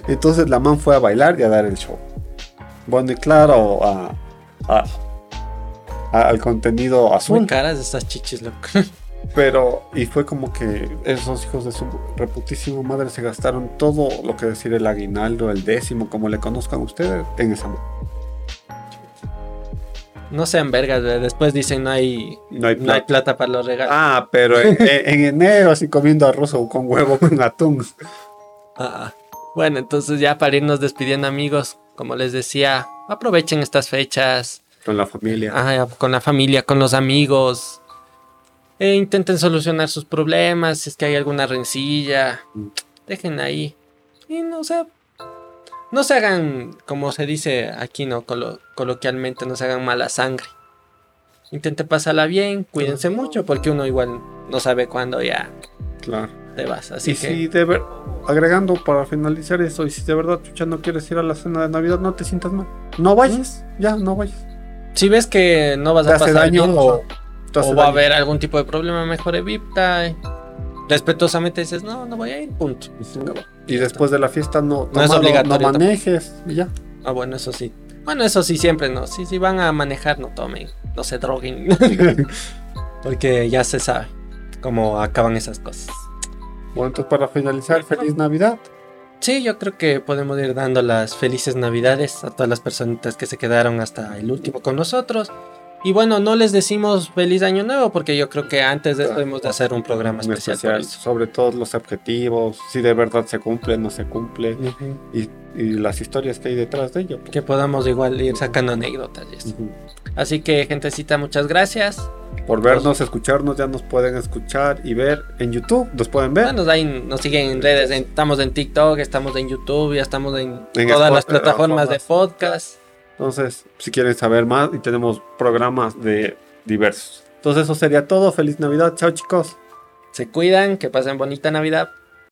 Entonces la man fue a bailar y a dar el show. Bueno, y claro, a, a- a- al contenido Muy azul. caras estas chichis, loco. Pero, y fue como que esos hijos de su reputísima madre se gastaron todo lo que decir el aguinaldo, el décimo, como le conozcan ustedes, en esa man. No sean vergas, después dicen no hay, No hay no hay plata. para los regalos. Ah, pero en, en- en enero así comiendo arroz o con huevo con atún. Ah, bueno, entonces ya para irnos despidiendo amigos, como les decía, aprovechen estas fechas Con la familia. ajá, con la familia, con los amigos. E intenten solucionar sus problemas, si es que hay alguna rencilla, Mm. dejen ahí. Y no sé, no se hagan, como se dice aquí, ¿no? Colo- coloquialmente, no se hagan mala sangre. Intenten pasarla bien, cuídense mucho, porque uno igual no sabe cuándo ya Claro. te vas. Así y que... si de ver, agregando para finalizar eso, y si de verdad chucha no quieres ir a la cena de Navidad, no te sientas mal. No vayas, ya, no vayas. Si ves que no vas Te a pasar daño bien, o, te va a haber algún tipo de problema, mejor evita. respetuosamente dices, no, no voy a ir, punto. Y después de la fiesta no, No es obligatorio no manejes y ya. Ah, bueno, eso sí. Bueno, eso sí, siempre no. Si, si van a manejar, no tomen, no se droguen. Porque ya se sabe cómo acaban esas cosas. Bueno, entonces para finalizar, feliz Navidad. Sí, yo creo que podemos ir dando las felices navidades a todas las personitas que se quedaron hasta el último con nosotros. Y bueno, no les decimos feliz año nuevo porque yo creo que antes de esto hemos de hacer un programa especial. sobre todos los objetivos, si de verdad se cumple, no se cumple, y, y las historias que hay detrás de ello. pues. Que podamos igual ir sacando anécdotas. y eso. Ujú. Así que, gentecita, muchas gracias. Por vernos, escucharnos, ya nos pueden escuchar y ver en YouTube, nos pueden ver. Bueno, ahí nos siguen en redes, en- estamos en TikTok, estamos en YouTube, ya estamos en, En todas las plataformas de podcast. Entonces, si quieren saber más, y tenemos programas de diversos. Entonces, eso sería todo. Feliz Navidad. Chao, chicos. Se cuidan, que pasen bonita Navidad.